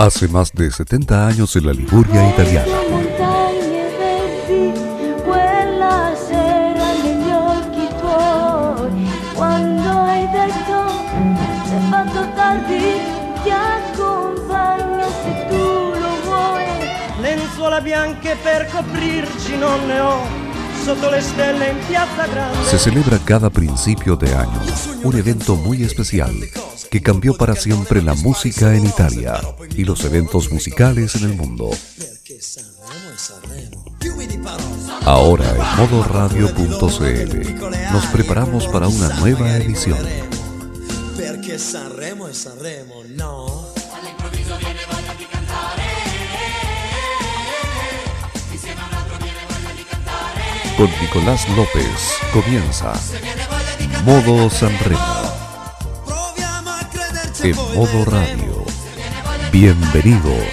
Hace más de 70 años en la Liguria italiana. Se celebra cada principio de año un evento muy especial que cambió para siempre la música en Italia y los eventos musicales en el mundo. Ahora en modoradio.cl nos preparamos para una nueva edición. Con Nicolás López comienza Modo Sanremo en modo radio. Bienvenidos.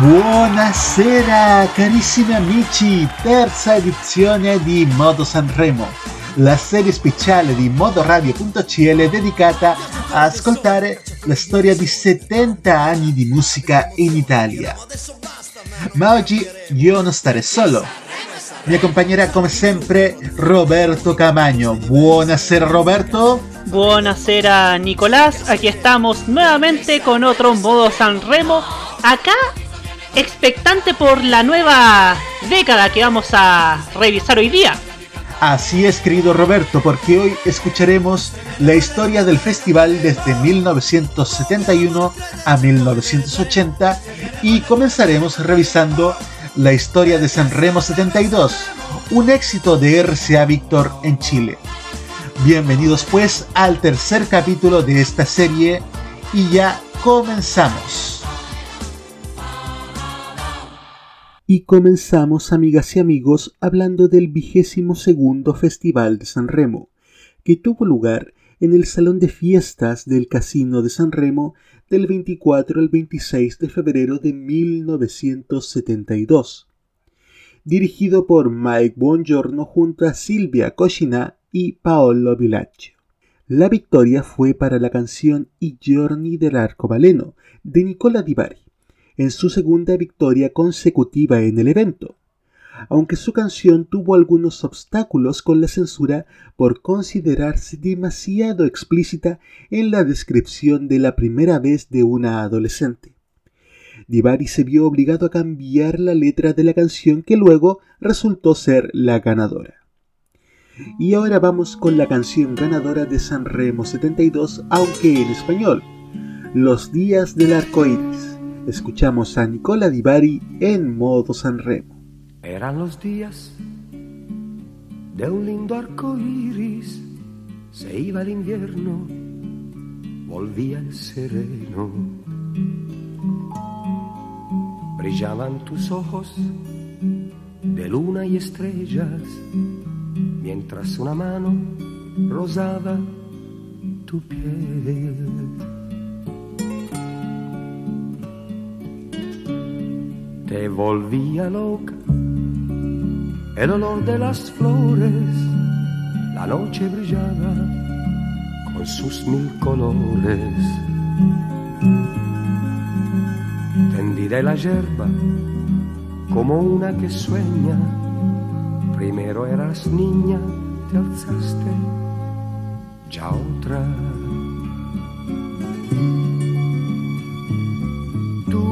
Buonasera carissimi amici, terza edizione di Modo Sanremo, la serie speciale di modoradio.cl dedicata a ascoltare la storia di 70 anni di musica in Italia. Ma oggi io non staré solo, mi acompañará como siempre Roberto Camaño. Buonasera Roberto. Buonasera Nicolás, aquí estamos nuevamente con otro modo San Remo. Acá, expectante por la nueva década que vamos a revisar hoy día. Así es, querido Roberto, porque hoy escucharemos la historia del festival desde 1971 a 1980 y comenzaremos revisando la historia de San Remo 72, un éxito de RCA Víctor en Chile. Bienvenidos pues al tercer capítulo de esta serie y ya comenzamos. Y comenzamos, amigas y amigos, hablando del vigésimo segundo Festival de San Remo, que tuvo lugar en el Salón de Fiestas del Casino de San Remo del 24 al 26 de febrero de 1972. Dirigido por Mike Buongiorno junto a Silvia Coscina y Paolo Villaccio. La victoria fue para la canción I giorni dell'arcobaleno de Nicola Di Bari, en su segunda victoria consecutiva en el evento aunque su canción tuvo algunos obstáculos con la censura por considerarse demasiado explícita en la descripción de la primera vez de una adolescente. Divari se vio obligado a cambiar la letra de la canción que luego resultó ser la ganadora. Y ahora vamos con la canción ganadora de San Remo 72, aunque en español, Los días del arco iris. Escuchamos a Nicola Divari en modo San Remo. Eran los días de un lindo arco iris, se iba el invierno, volvía el sereno. Brillaban tus ojos de luna y estrellas, mientras una mano rosaba tu piel. Te volvía loca el olor de las flores, la noche brillaba con sus mil colores. Tendida la yerba como una que sueña, primero eras niña, te alzaste, ya otra. Tú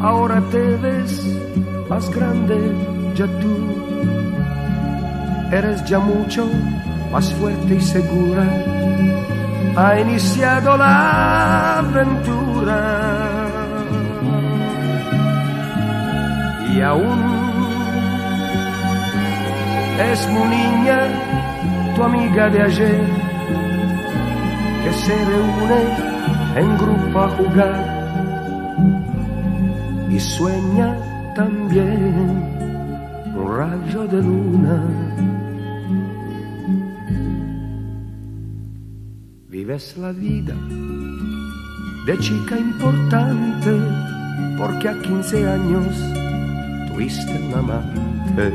ahora te ves más grande ya tú. Eres ya mucho más fuerte y segura. Ha iniciado la aventura. Y aún es muy niña tu amiga de ayer que se reúne en grupo a jugar y sueña también un rayo de luna. Vives la vida de chica importante porque a 15 años tuviste un amante.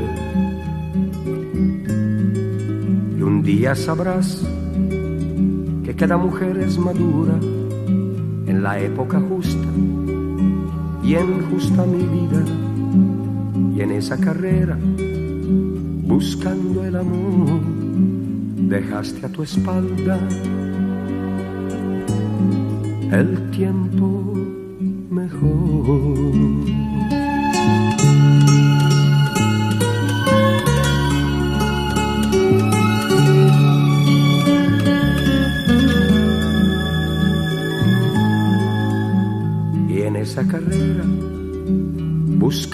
Y un día sabrás que cada mujer es madura en la época justa, bien justa mi vida, en esa carrera, buscando el amor, dejaste a tu espalda el tiempo mejor.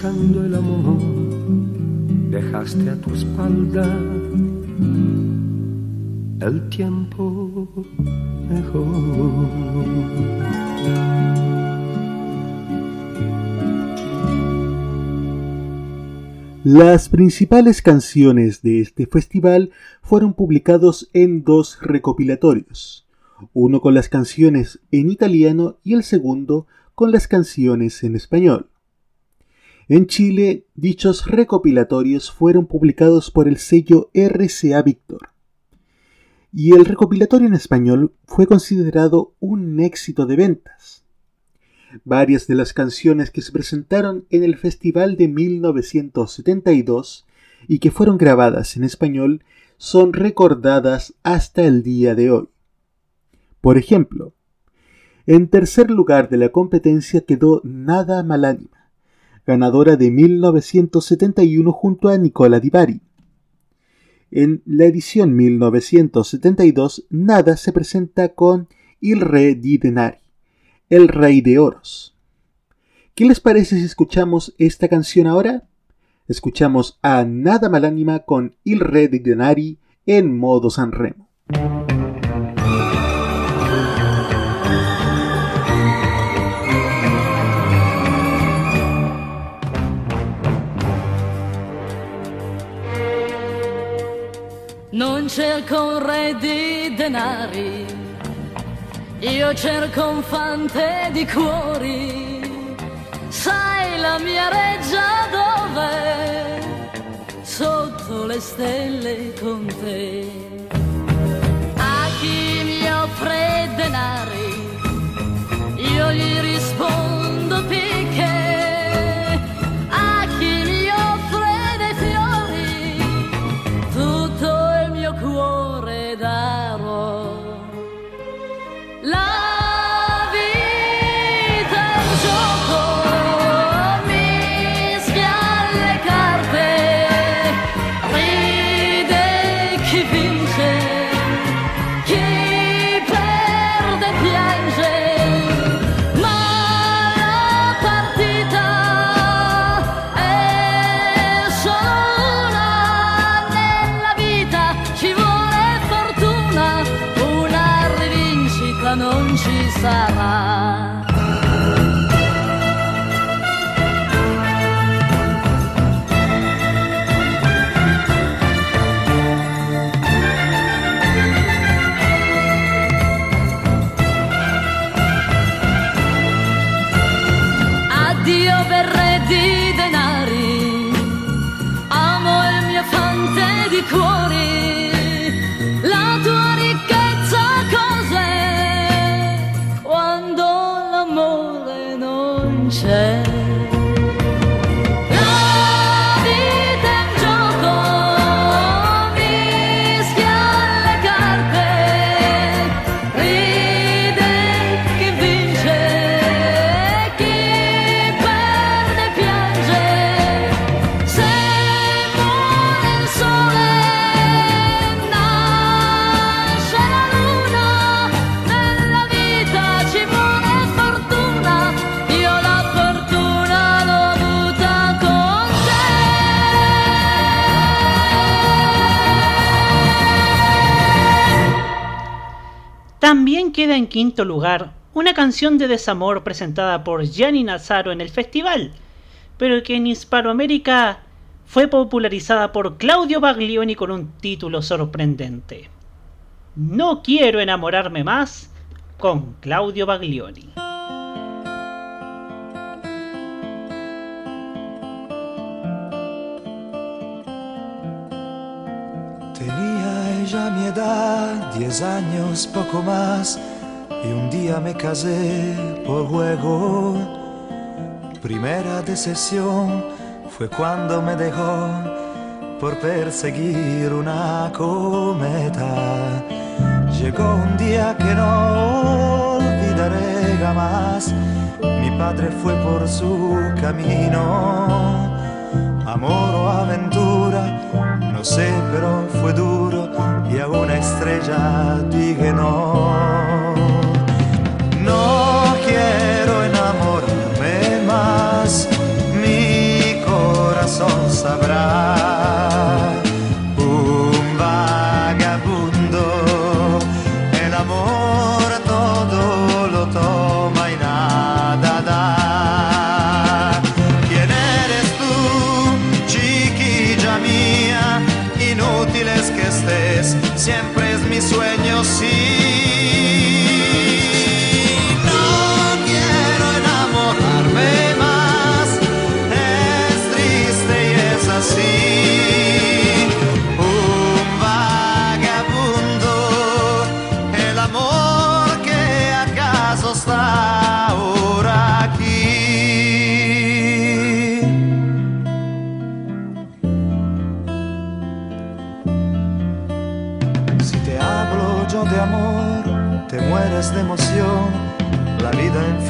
El amor, dejaste a tu espalda el tiempo mejor. Las principales canciones de este festival fueron publicados en dos recopilatorios, uno con las canciones en italiano y el segundo con las canciones en español. En Chile, dichos recopilatorios fueron publicados por el sello RCA Victor. Y el recopilatorio en español fue considerado un éxito de ventas. Varias de las canciones que se presentaron en el festival de 1972 y que fueron grabadas en español son recordadas hasta el día de hoy. Por ejemplo, en tercer lugar de la competencia quedó Nada Malánima, ganadora de 1971 junto a Nicola Di Bari. En la edición 1972, Nada se presenta con Il Re di Denari, el Rey de Oros. ¿Qué les parece si escuchamos esta canción ahora? Escuchamos a Nada Malánima con Il Re di Denari en modo Sanremo. Non cerco un re di denari, io cerco un fante di cuori. Sai la mia reggia dove? Sotto le stelle con te. A chi mi offre denari, io gli rispondo picche. io verrei queda en quinto lugar una canción de desamor presentada por Gianni Nazaro en el festival, pero que en Hispanoamérica fue popularizada por Claudio Baglioni con un título sorprendente. No quiero enamorarme más con Claudio Baglioni. Ya mi edad, diez años, poco más, y un día me casé por juego. Primera decisión fue cuando me dejó por perseguir una cometa. Llegó un día que no olvidaré jamás. Mi padre fue por su camino. Amor o aventura, no sé, pero fue duro y a una estrella dije no. No quiero enamorarme más, mi corazón sabrá.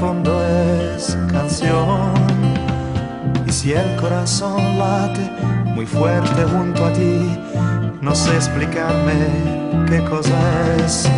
Fondo es canción. Y si el corazón late muy fuerte junto a ti, no sé explicarme qué cosa es.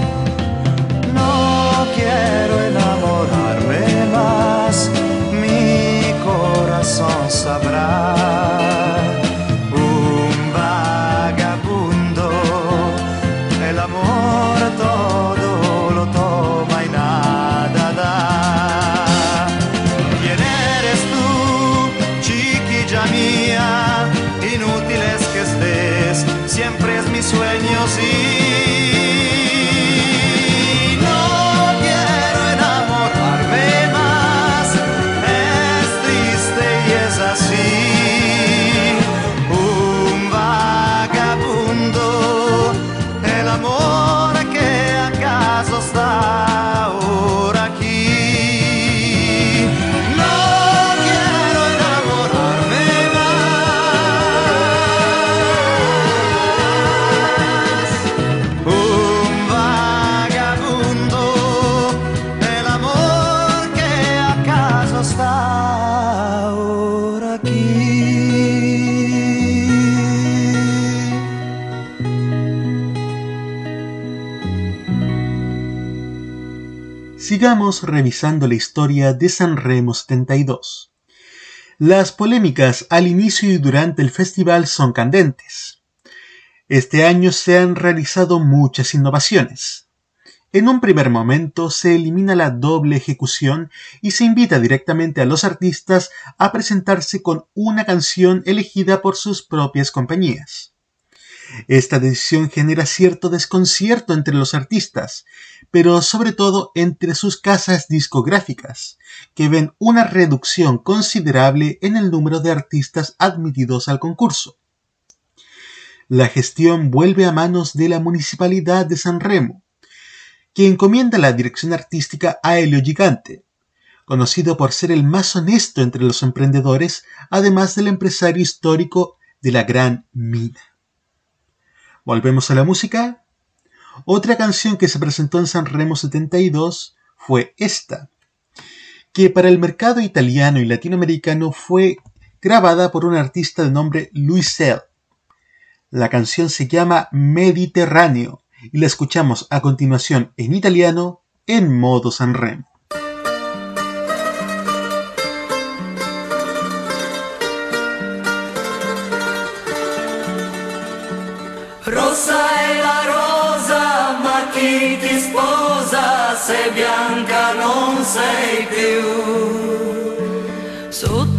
Sigamos revisando la historia de San Remo 72. Las polémicas al inicio y durante el festival son candentes. Este año se han realizado muchas innovaciones. En un primer momento se elimina la doble ejecución y se invita directamente a los artistas a presentarse con una canción elegida por sus propias compañías. Esta decisión genera cierto desconcierto entre los artistas, pero sobre todo entre sus casas discográficas, que ven una reducción considerable en el número de artistas admitidos al concurso. La gestión vuelve a manos de la Municipalidad de San Remo, que encomienda la dirección artística a Helio Gigante, conocido por ser el más honesto entre los emprendedores, además del empresario histórico de la Gran Mina. Volvemos a la música. Otra canción que se presentó en San Remo 72 fue esta, que para el mercado italiano y latinoamericano fue grabada por un artista de nombre Luisel. La canción se llama Mediterráneo y la escuchamos a continuación en italiano en modo San bianca non sei più? Sotto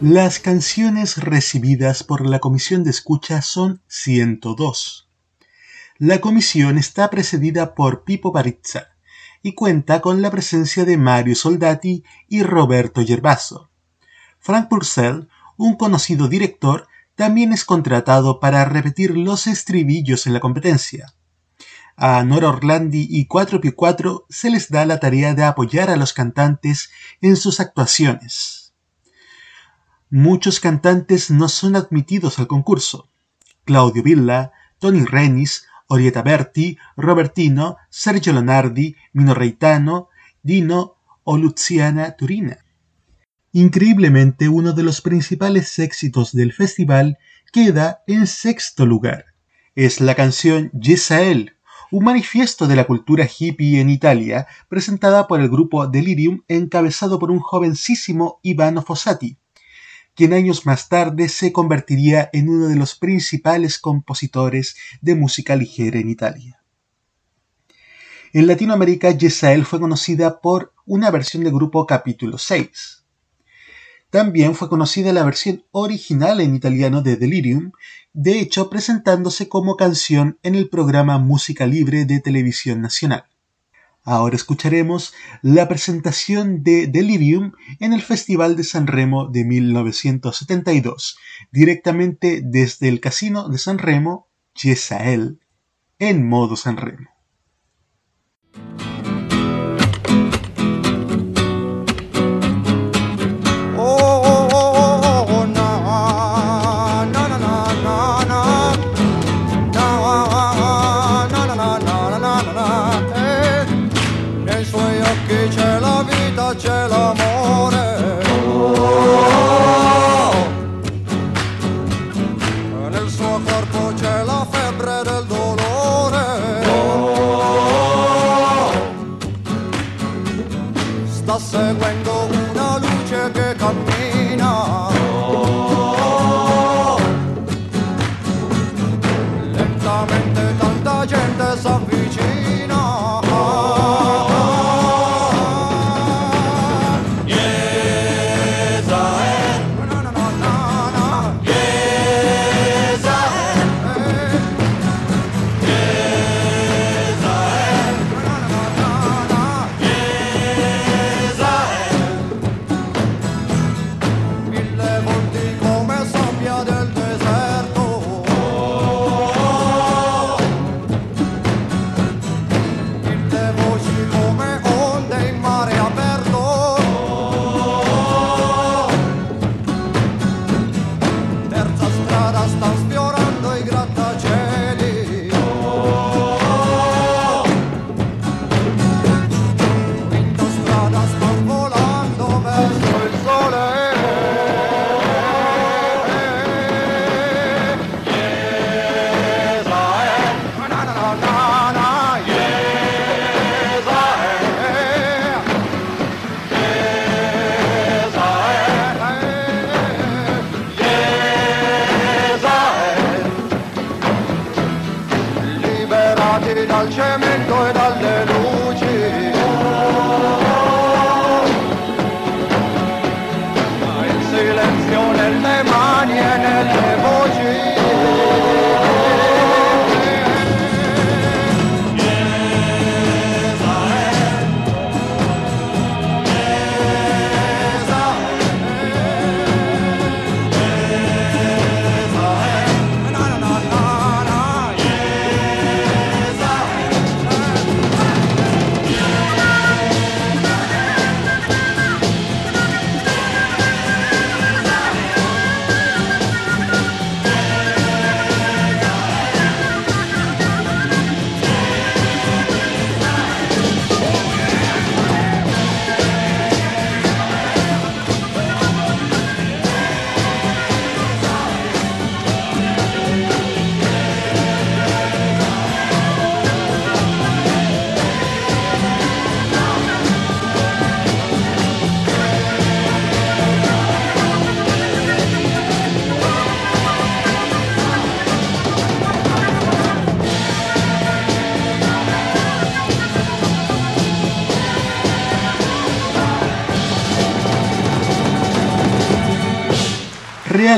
Las canciones recibidas por la comisión de escucha son 102. La comisión está precedida por Pipo Barizza y cuenta con la presencia de Mario Soldati y Roberto Gervaso. Frank Purcell, un conocido director, también es contratado para repetir los estribillos en la competencia. A Nora Orlandi y 4x4 se les da la tarea de apoyar a los cantantes en sus actuaciones. Muchos cantantes no son admitidos al concurso. Claudio Villa, Tony Renis, Orieta Berti, Robertino, Sergio Lonardi, Mino Reitano, Dino o Luciana Turina. Increíblemente, uno de los principales éxitos del festival queda en sexto lugar. Es la canción Yesael, un manifiesto de la cultura hippie en Italia, presentada por el grupo Delirium encabezado por un jovencísimo Ivano Fossati, quien años más tarde se convertiría en uno de los principales compositores de música ligera en Italia. En Latinoamérica, Yesael fue conocida por una versión del grupo Capítulo 6. También fue conocida la versión original en italiano de Delirium, de hecho presentándose como canción en el programa Música Libre de Televisión Nacional. Ahora escucharemos la presentación de Delirium en el Festival de San Remo de 1972, directamente desde el Casino de San Remo, Chesael, en modo San Remo.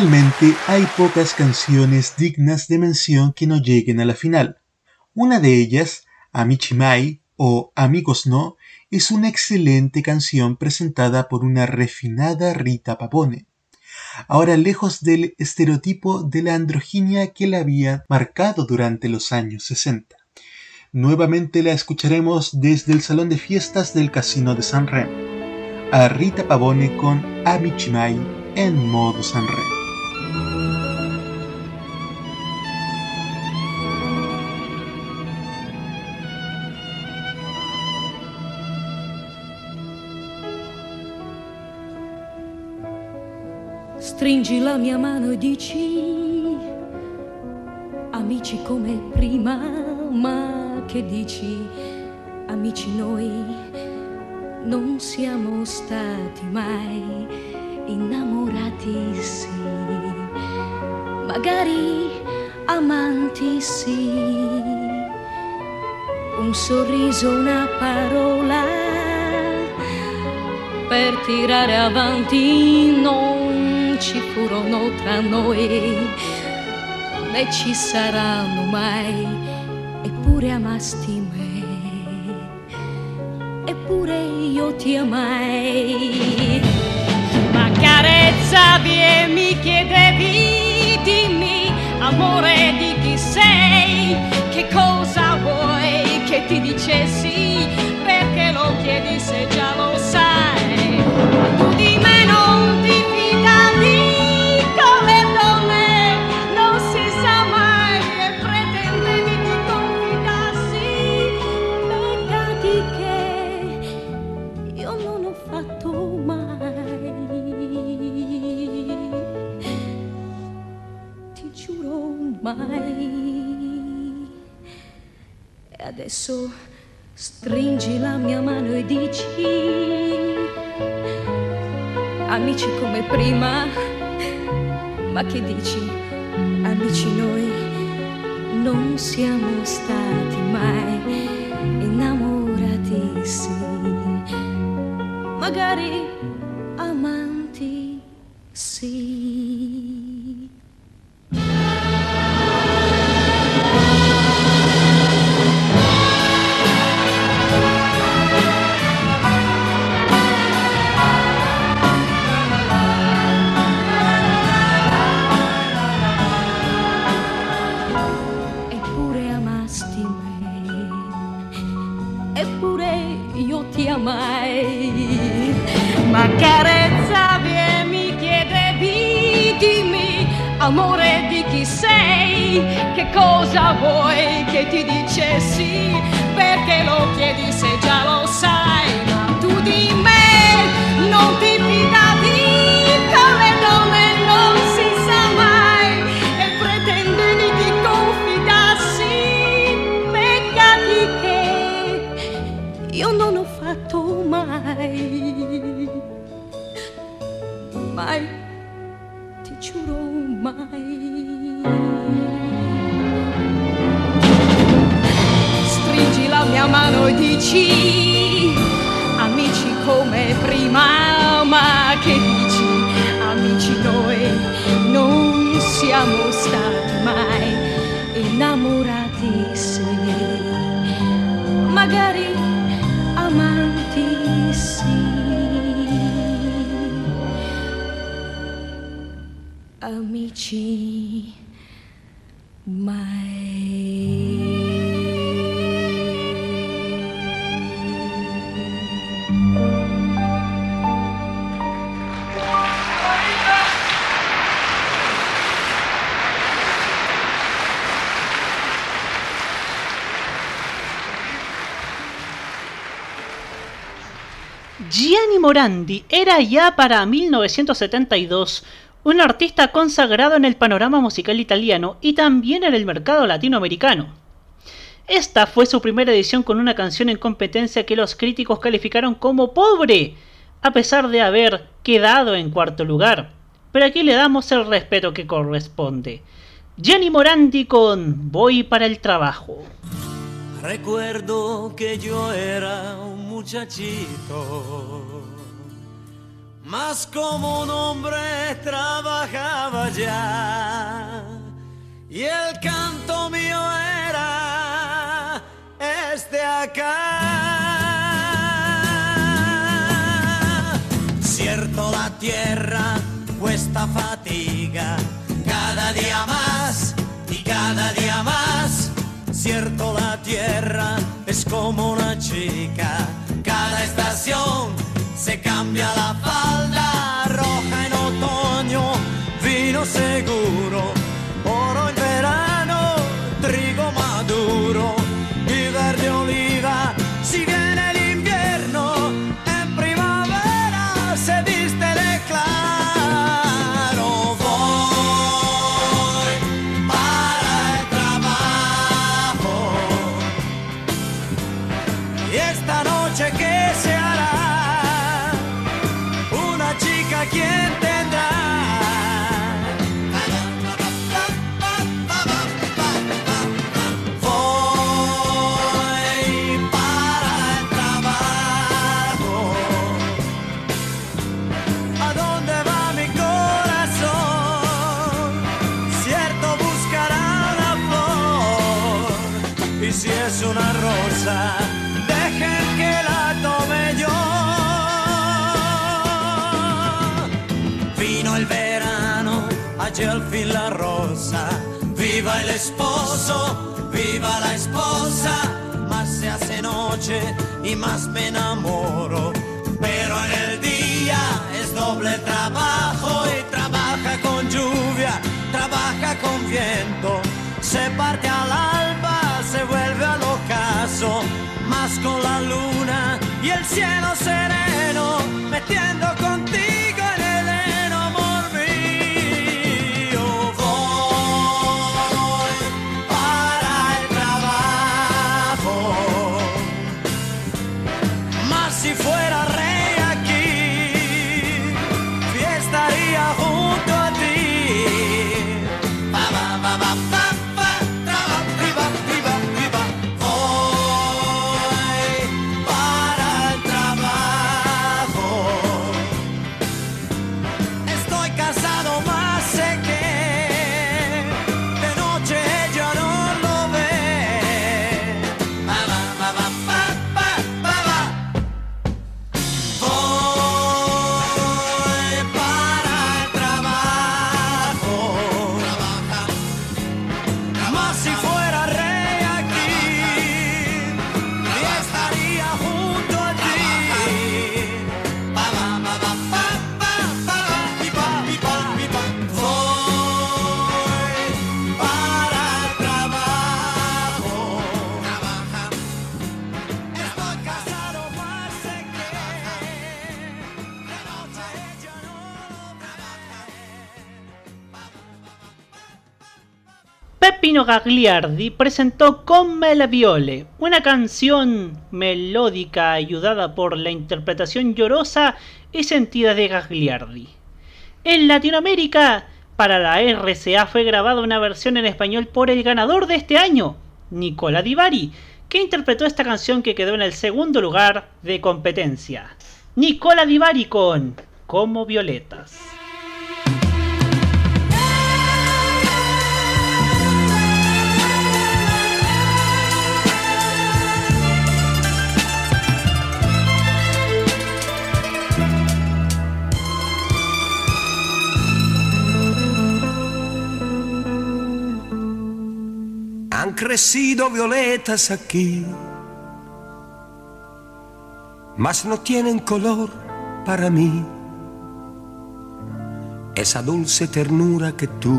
Realmente hay pocas canciones dignas de mención que no lleguen a la final. Una de ellas, Amichimai o Amigos No, es una excelente canción presentada por una refinada Rita Papone. Ahora lejos del estereotipo de la androginia que la había marcado durante los años 60. Nuevamente la escucharemos desde el salón de fiestas del Casino de San Remo. A Rita Pavone con Amichimai en modo San Remo. Stringi la mia mano e dici, amici come prima, ma che dici, amici noi non siamo stati mai innamorati, sì, magari amanti, sì, un sorriso, una parola per tirare avanti non ci furono tra noi, né ci saranno mai, eppure amasti me, eppure io ti amai. Ma carezzavi e mi chiedevi, dimmi, amore di chi sei, che cosa vuoi che ti dicessi, perché lo chiedi se già lo mai. E adesso stringi la mia mano e dici, amici come prima, ma che dici, amici noi non siamo stati mai innamorati, magari amanti, sì. Amore di chi sei, che cosa vuoi che ti dicessi, perché lo chiedi se già lo sai, ma tu di me non ti dici, amici come prima, ma che dici, amici noi non siamo stati mai innamorati, sì, magari amanti sì. Amici Gianni Morandi era ya para 1972 un artista consagrado en el panorama musical italiano y también en el mercado latinoamericano. Esta fue su primera edición con una canción en competencia que los críticos calificaron como pobre, a pesar de haber quedado en cuarto lugar. Pero aquí le damos el respeto que corresponde. Gianni Morandi con Voy para el trabajo. Recuerdo que yo era un muchachito, más como un hombre trabajaba ya y el canto mío era este acá. Cierto la tierra cuesta fatiga cada día más y cada día más. Cierto la tierra es como una chica, cada estación se cambia la falda roja en otoño, vino seguro, fin la rosa. Viva el esposo, viva la esposa. Más se hace noche y más me enamoro. Pero en el día es doble trabajo y trabaja con lluvia, trabaja con viento. Se parte al alba, se vuelve al ocaso, más con la luna y el cielo sereno, metiendo contigo Gagliardi presentó Come la Viole, una canción melódica ayudada por la interpretación llorosa y sentida de Gagliardi. En Latinoamérica, para la RCA fue grabada una versión en español por el ganador de este año, Nicola Di Bari, que interpretó esta canción que quedó en el segundo lugar de competencia. Nicola Di Bari con Como Violetas. Han crecido violetas aquí, mas no tienen color para mí. Esa dulce ternura que tú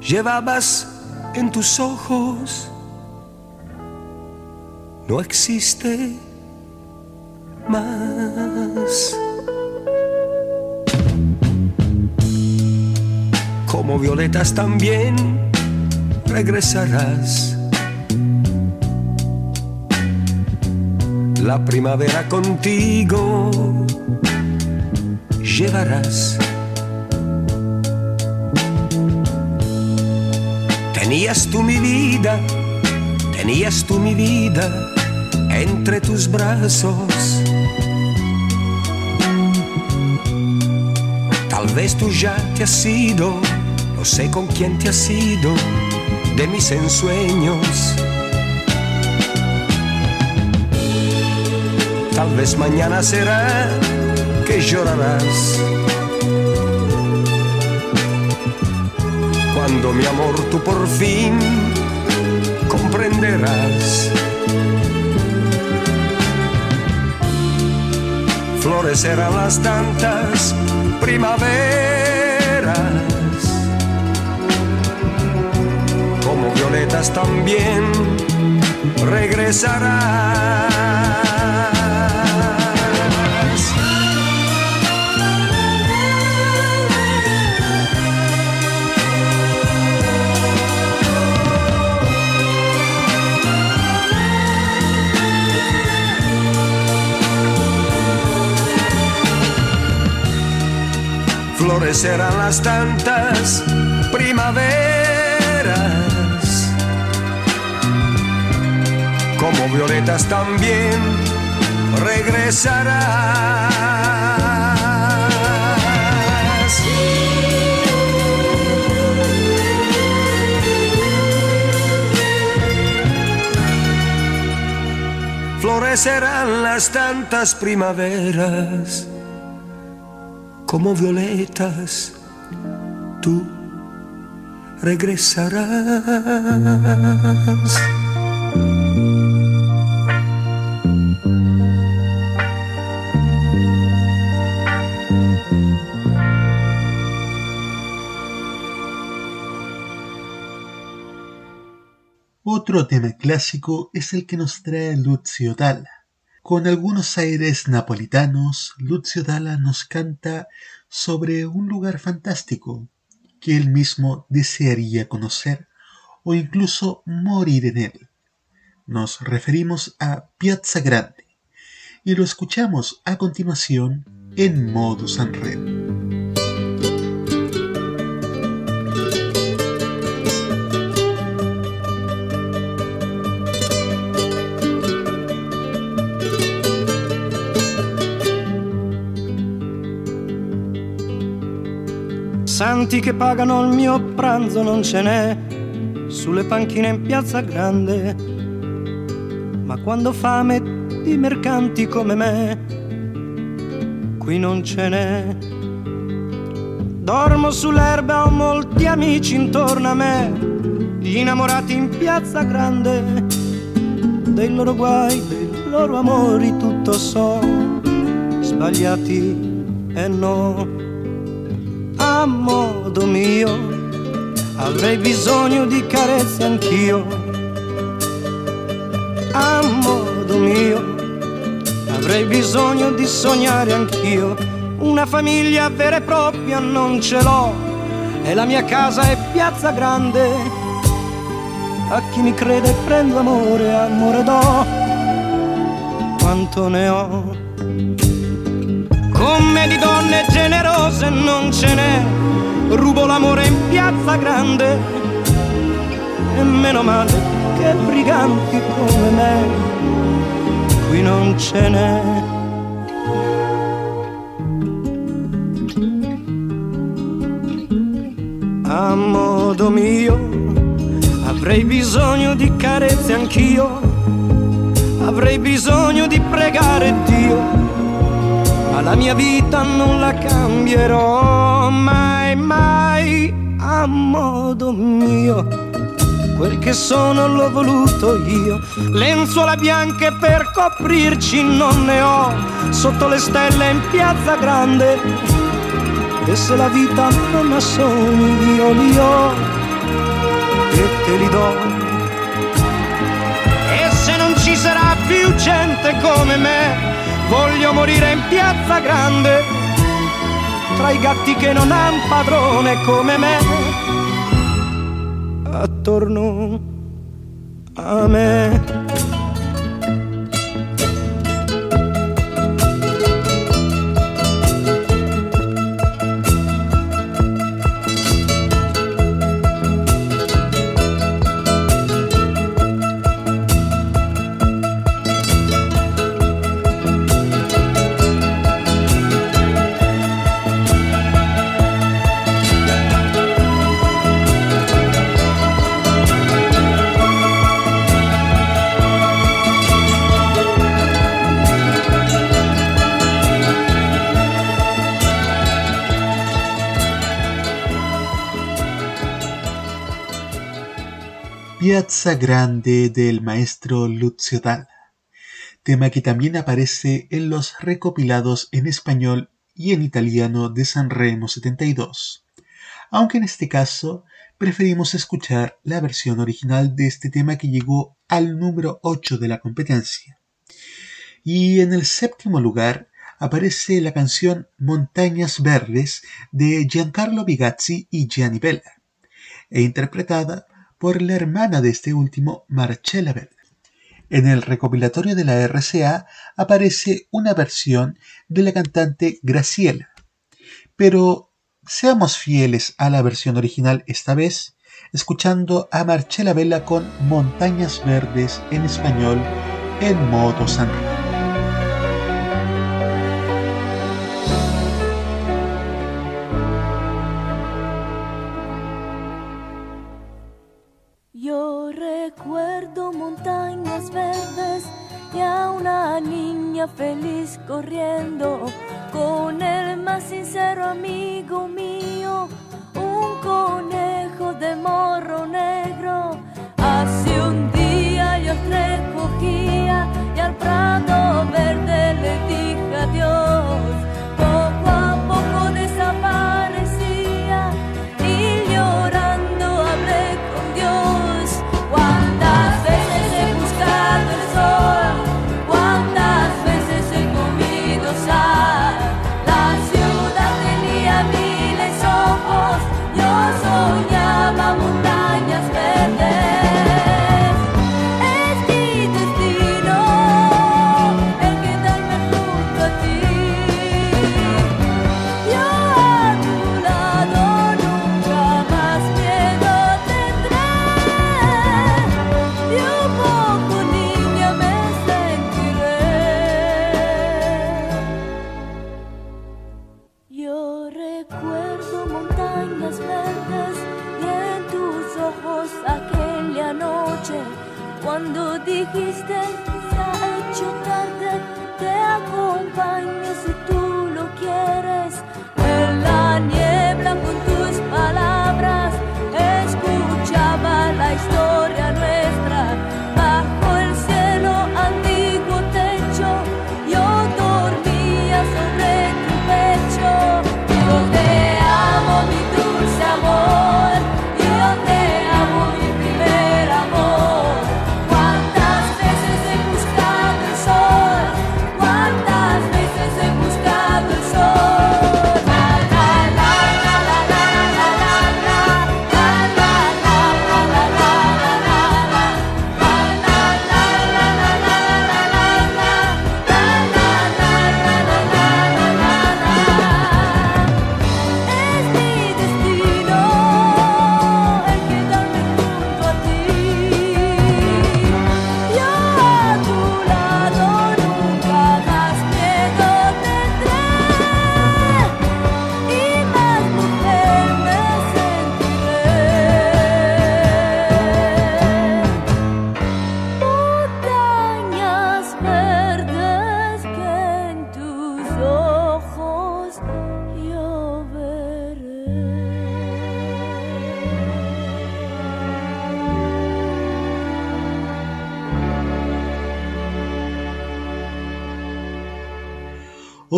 llevabas en tus ojos no existe más. Como violetas también regresarás. La primavera contigo llevarás. Tenías tú mi vida, tenías tú mi vida entre tus brazos. Tal vez tú ya te has ido, no sé con quién te has ido de mis ensueños. Tal vez mañana será que llorarás. Cuando mi amor tú por fin comprenderás. Florecerán las tantas primaveras. También regresarán. florecerán las tantas primaveras. Como violetas también regresarás. Florecerán las tantas primaveras como violetas, tú regresarás. Otro tema clásico es el que nos trae Lucio Dalla con algunos aires napolitanos, Lucio Dalla nos canta sobre un lugar fantástico que él mismo desearía conocer o incluso morir en él. Nos referimos a Piazza Grande y lo escuchamos a continuación en modo Sanremo. Santi che pagano il mio pranzo non ce n'è sulle panchine in piazza grande. Ma quando fame di mercanti come me, qui non ce n'è. Dormo sull'erba, ho molti amici intorno a me, gli innamorati in piazza grande, dei loro guai, dei loro amori tutto so, sbagliati e no a modo mio, avrei bisogno di carezze anch'io, a modo mio, avrei bisogno di sognare anch'io, una famiglia vera e propria non ce l'ho, e la mia casa è piazza grande, a chi mi crede prendo amore, amore do, quanto ne ho. Come di donne generose non ce n'è, rubo l'amore in piazza grande. E meno male che briganti come me qui non ce n'è. A modo mio avrei bisogno di carezze anch'io, avrei bisogno di pregare Dio ma la mia vita non la cambierò mai, mai a modo mio. Quel che sono l'ho voluto io, lenzuola bianche per coprirci non ne ho, sotto le stelle in piazza grande. E se la vita non ha sogni io li ho e te li do. E se non ci sarà più gente come me, Voglio morire in piazza grande, tra i gatti che non han padrone come me, attorno a me. Piazza Grande del maestro Lucio Dalla, tema que también aparece en los recopilados en español y en italiano de Sanremo 72, aunque en este caso preferimos escuchar la versión original de este tema que llegó al número 8 de la competencia. Y en el séptimo lugar aparece la canción Montañas Verdes de Giancarlo Bigazzi y Gianni Bella, e interpretada por la hermana de este último, Marcella Bella. En el recopilatorio de la RCA aparece una versión de la cantante Graciela. Pero seamos fieles a la versión original esta vez, escuchando a Marcella Bella con Montañas Verdes en español en modo Feliz corriendo con el más sincero amigo mío, un conejo de morro negro. Hace un día yo recogía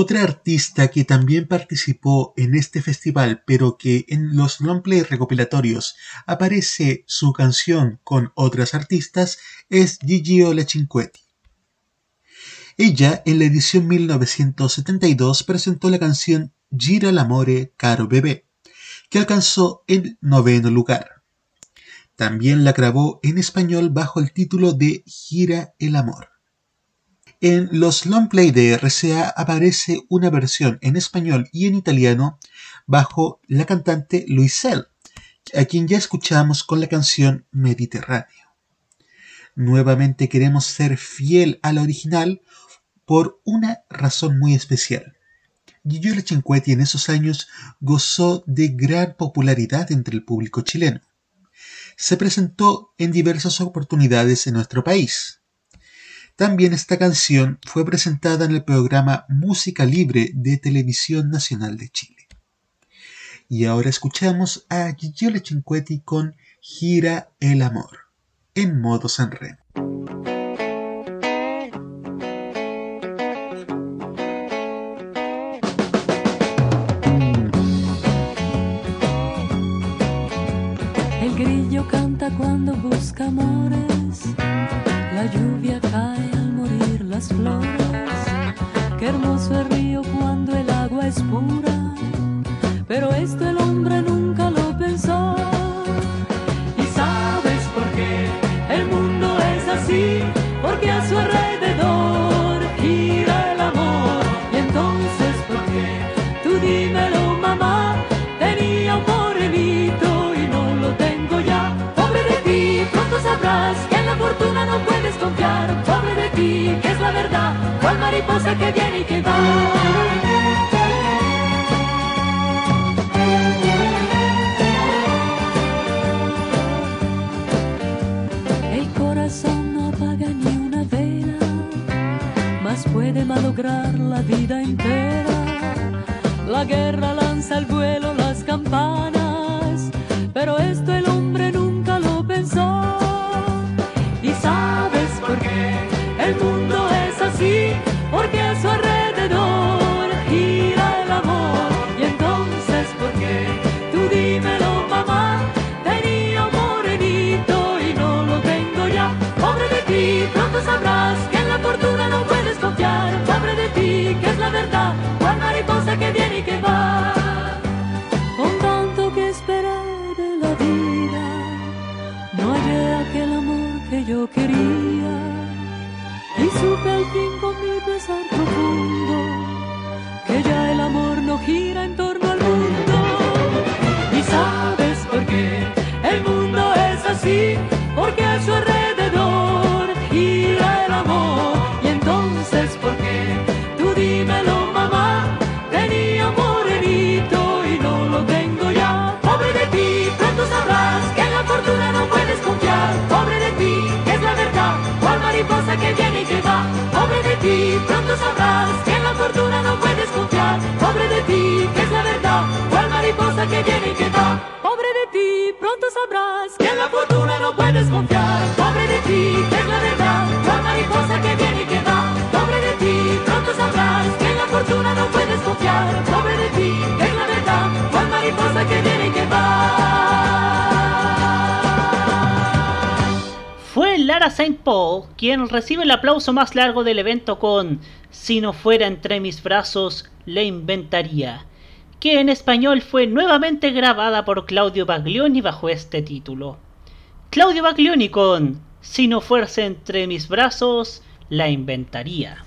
Otra artista que también participó en este festival, pero que en los longplay recopilatorios aparece su canción con otras artistas, es Gigi Cinquetti. Ella, en la edición 1972, presentó la canción Gira l'amore caro bebé, que alcanzó el noveno lugar. También la grabó en español bajo el título de Gira el amor. En los long play de RCA aparece una versión en español y en italiano bajo la cantante Luisel, a quien ya escuchamos con la canción Mediterráneo. Nuevamente queremos ser fiel a la original por una razón muy especial. Gigiola Cinquetti en esos años gozó de gran popularidad entre el público chileno. Se presentó en diversas oportunidades en nuestro país también esta canción fue presentada en el programa Música Libre de Televisión Nacional de Chile. Y ahora escuchamos a Guillermo Cinquetti con Gira el Amor. en modo Sanremo. El grillo canta cuando busca amores, flores. Qué hermoso el río cuando el agua es pura, pero esto el hombre nunca lo cual mariposa que viene y que va. El corazón no apaga ni una vela, mas puede malograr la vida entera. La guerra lanza al vuelo las campanas, pero esto con mi pesar profundo que ya el amor no gira en torno al mundo. Y sabes por qué el mundo es así, porque a su alrededor gira el amor. Y entonces, ¿por qué? Tú dímelo, mamá, tenía morenito y no lo tengo ya. Pobre de ti, pronto sabrás que en la fortuna no puedes confiar. Pobre de ti, que es la verdad, cual mariposa que viene y que ti, pronto sabrás que en la fortuna no puedes confiar. Pobre de ti, que es la verdad, cual mariposa que viene y que va. Pobre de ti, pronto sabrás que en la fortuna no puedes confiar. Fue Lara St. Paul quien recibe el aplauso más largo del evento con Si no fuera entre mis brazos, le inventaría, que en español fue nuevamente grabada por Claudio Baglioni bajo este título. Claudio Baglioni con Si no fuese entre mis brazos, la inventaría.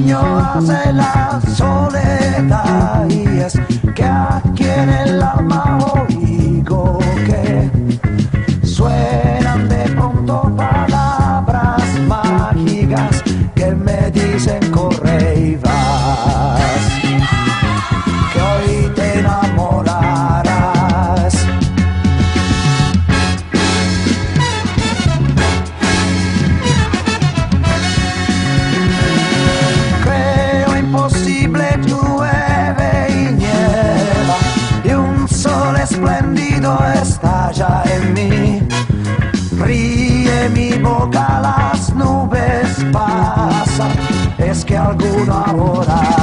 Daño hace la soledad. Y es que aquí en el alma oigo que es que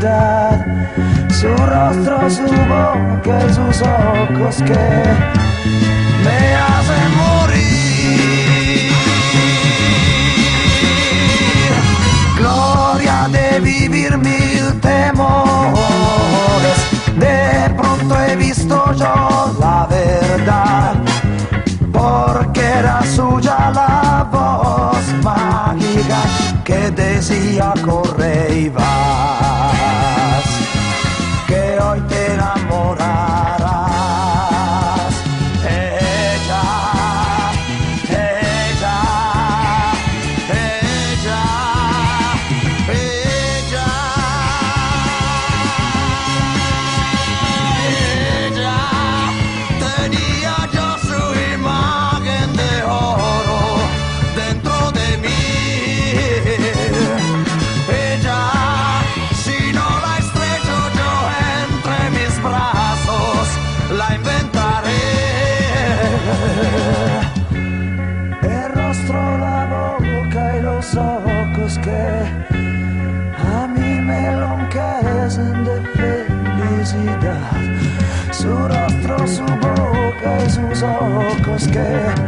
su rostro, su boca y sus ojos que me hacen morir. Gloria de vivir mil temores, de pronto he visto yo la verdad, porque era suya la voz mágica que decía corre y va. Ojos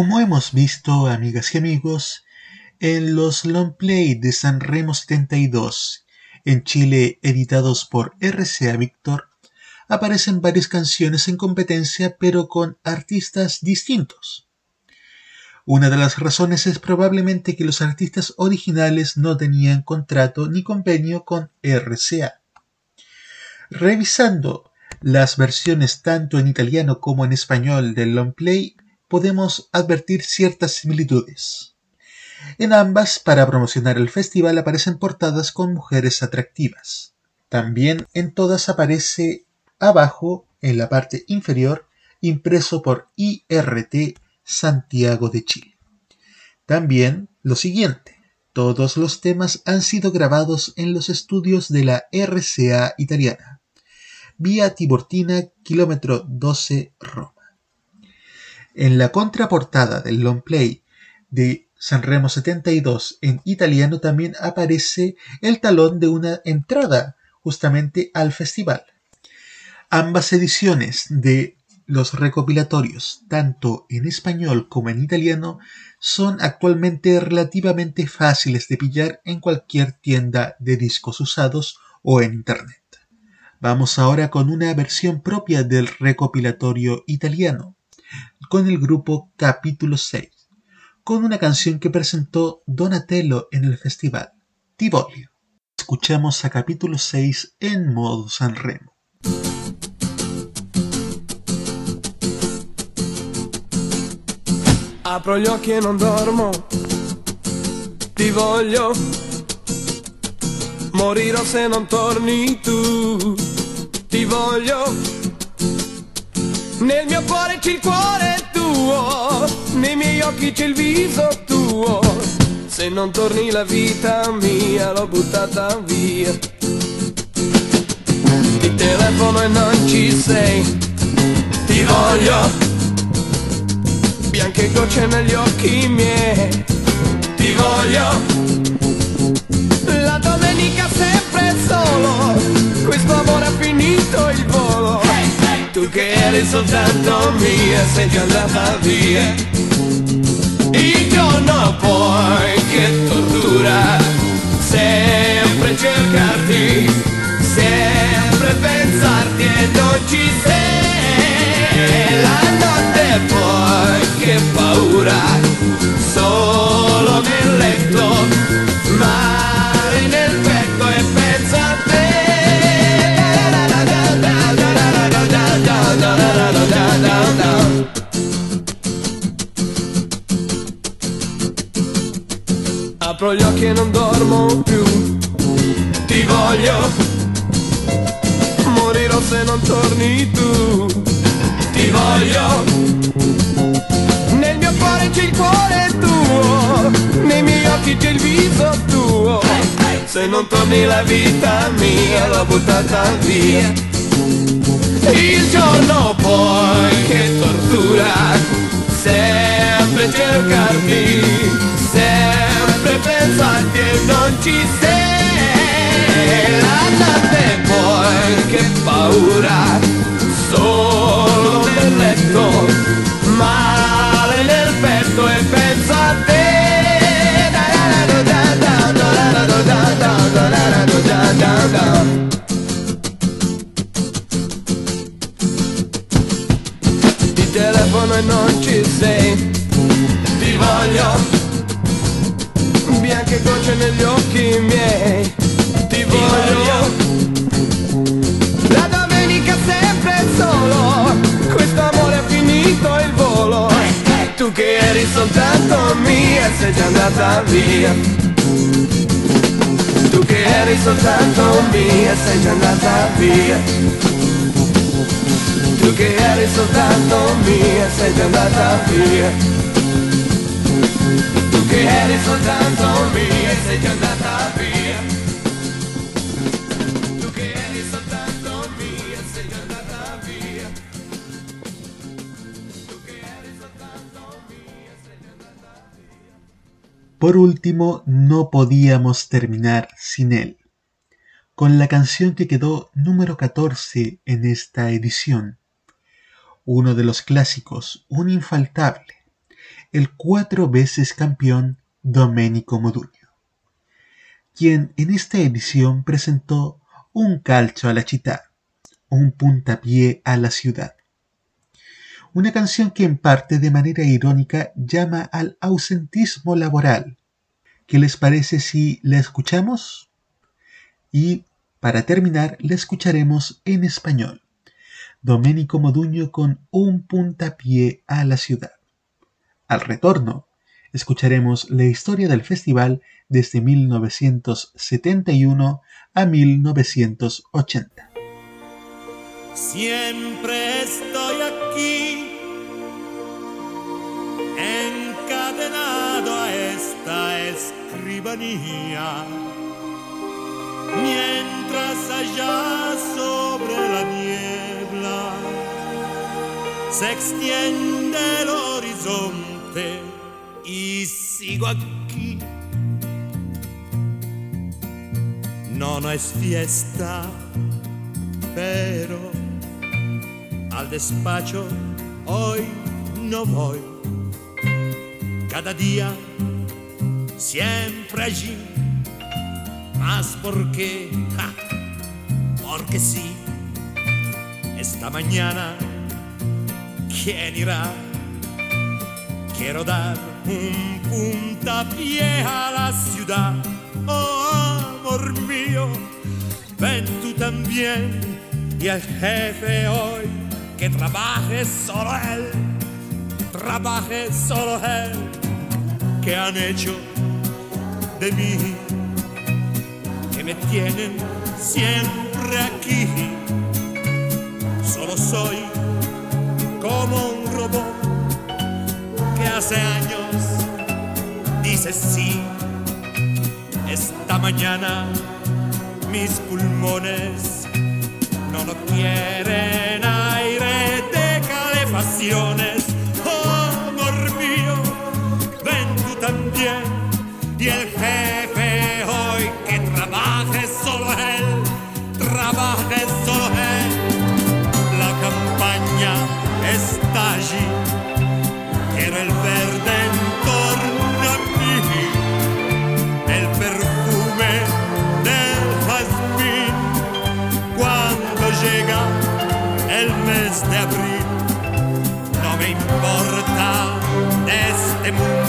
Como hemos visto, amigas y amigos, en los long play de San Remo 72 en Chile editados por RCA Victor, aparecen varias canciones en competencia pero con artistas distintos. Una de las razones es probablemente que los artistas originales no tenían contrato ni convenio con RCA. Revisando las versiones tanto en italiano como en español del long play, podemos advertir ciertas similitudes. En ambas, para promocionar el festival, aparecen portadas con mujeres atractivas. También en todas aparece abajo, en la parte inferior, impreso por IRT Santiago de Chile. También lo siguiente, todos los temas han sido grabados en los estudios de la RCA italiana, vía Tiburtina, kilómetro 12, Roma. En la contraportada del long play de Sanremo 72 en italiano también aparece el talón de una entrada justamente al festival. Ambas ediciones de los recopilatorios, tanto en español como en italiano, son actualmente relativamente fáciles de pillar en cualquier tienda de discos usados o en internet. Vamos ahora con una versión propia del recopilatorio italiano, con el grupo Capítulo 6 con una canción que presentó Donatello en el festival, Tivolio. Escuchamos a capítulo 6 en modo Sanremo. Apro gli occhi e non dormo, ti voglio, morirò se non torni tu, ti voglio, nel mio cuore c'è il cuore tuo, nei miei occhi c'è il viso tuo, se non torni la vita mia l'ho buttata via. Ti telefono e non ci sei, ti voglio. Bianche gocce negli occhi miei. Ti voglio. La domenica sempre solo. Questo amore ha finito il volo Tu che eri soltanto mia Sei già andata via. Il giorno poi che tortura Sempre cercarti Sempre pensarti e non ci sei La notte poi che paura vita mia l'ho buttata via. Il giorno poi che tortura Sempre cercarti Sempre pensarti e non ci sei. La notte poi che paura Por último, no podíamos terminar sin él, con la canción que quedó número 14 en esta edición, uno de los clásicos, un infaltable, el cuatro veces campeón Domenico Modugno, quien en esta edición presentó un calcio a la città, un puntapié a la ciudad. Una canción que en parte de manera irónica llama al ausentismo laboral. ¿Qué les parece si la escuchamos? Y para terminar, la escucharemos en español. Domenico Moduño con un puntapié a la ciudad. Al retorno, escucharemos la historia del festival desde 1971 a 1980. Siempre estoy aquí, encadenado a esta escribanía, mientras allá sobre la niebla se extiende el horizonte y sigo aquí. No, no es fiesta, pero al despacho hoy no voy. Cada día, siempre allí, más porque, porque sí, esta mañana, ¿quién irá? Quiero dar un puntapié a la ciudad, oh amor mío, ven tú también y el jefe hoy que trabaje solo él, trabaje solo él, que han hecho de mí, que me tienen siempre aquí. Solo soy como un robot que hace años dice sí. Esta mañana mis pulmones no lo quieren aire de calefacciones. Oh, amor mío, ven tú también. De este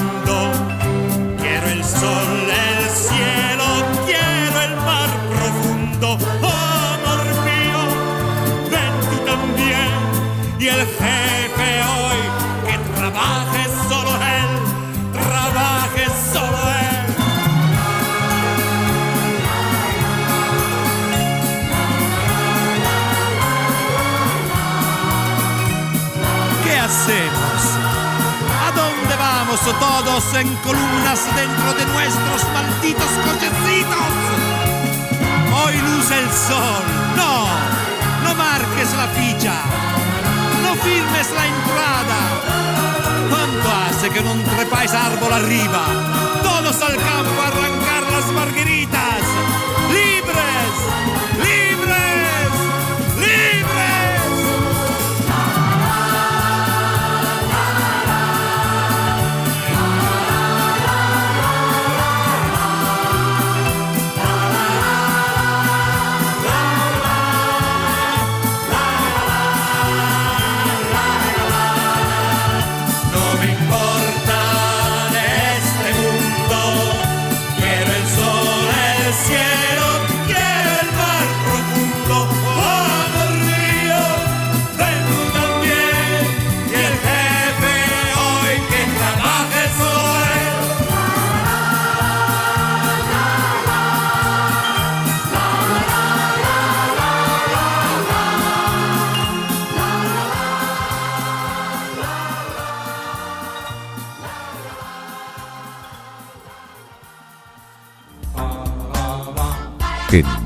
todos en columnas dentro de nuestros malditos cochecitos. Hoy luce el sol. No, no marques la ficha. No firmes la entrada. ¿Cuánto hace que no trepáis árbol arriba? Todos al campo a arrancar las margueritas.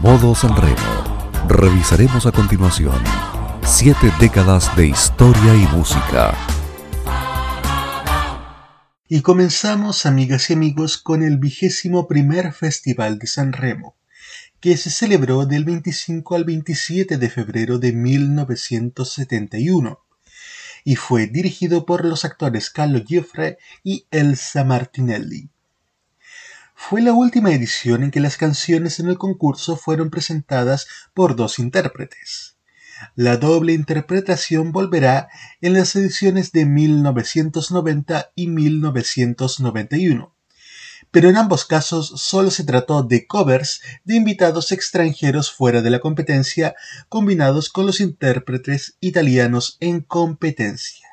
Modo Sanremo, revisaremos a continuación siete décadas de historia y música. Y comenzamos, amigas y amigos, con el vigésimo primer Festival de San Remo, que se celebró del 25 al 27 de febrero de 1971 y fue dirigido por los actores Carlo Giuffre y Elsa Martinelli. Fue la última edición en que las canciones en el concurso fueron presentadas por dos intérpretes. La doble interpretación volverá en las ediciones de 1990 y 1991, pero en ambos casos solo se trató de covers de invitados extranjeros fuera de la competencia combinados con los intérpretes italianos en competencia.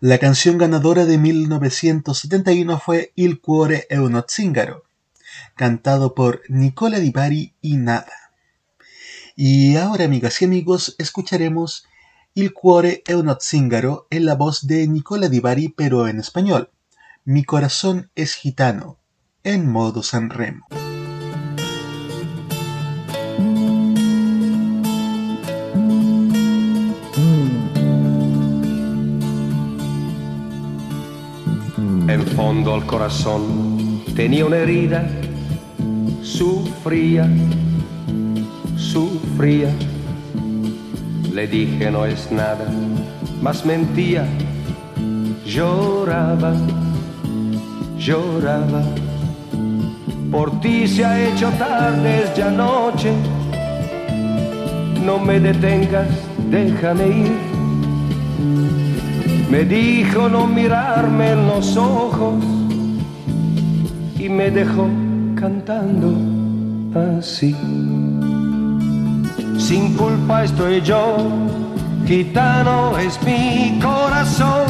La canción ganadora de 1971 fue Il cuore è uno zingaro, cantado por Nicola Di Bari y Nada. Y ahora, amigas y amigos, escucharemos Il cuore è uno zingaro en la voz de Nicola Di Bari, pero en español. Mi corazón es gitano, en modo Sanremo. Fondo al corazón tenía una herida, sufría, sufría. Le dije no es nada, mas mentía, lloraba, lloraba. Por ti se ha hecho tarde, es ya noche. No me detengas, déjame ir. Me dijo no mirarme en los ojos y me dejó cantando así. Sin culpa estoy yo, gitano es mi corazón.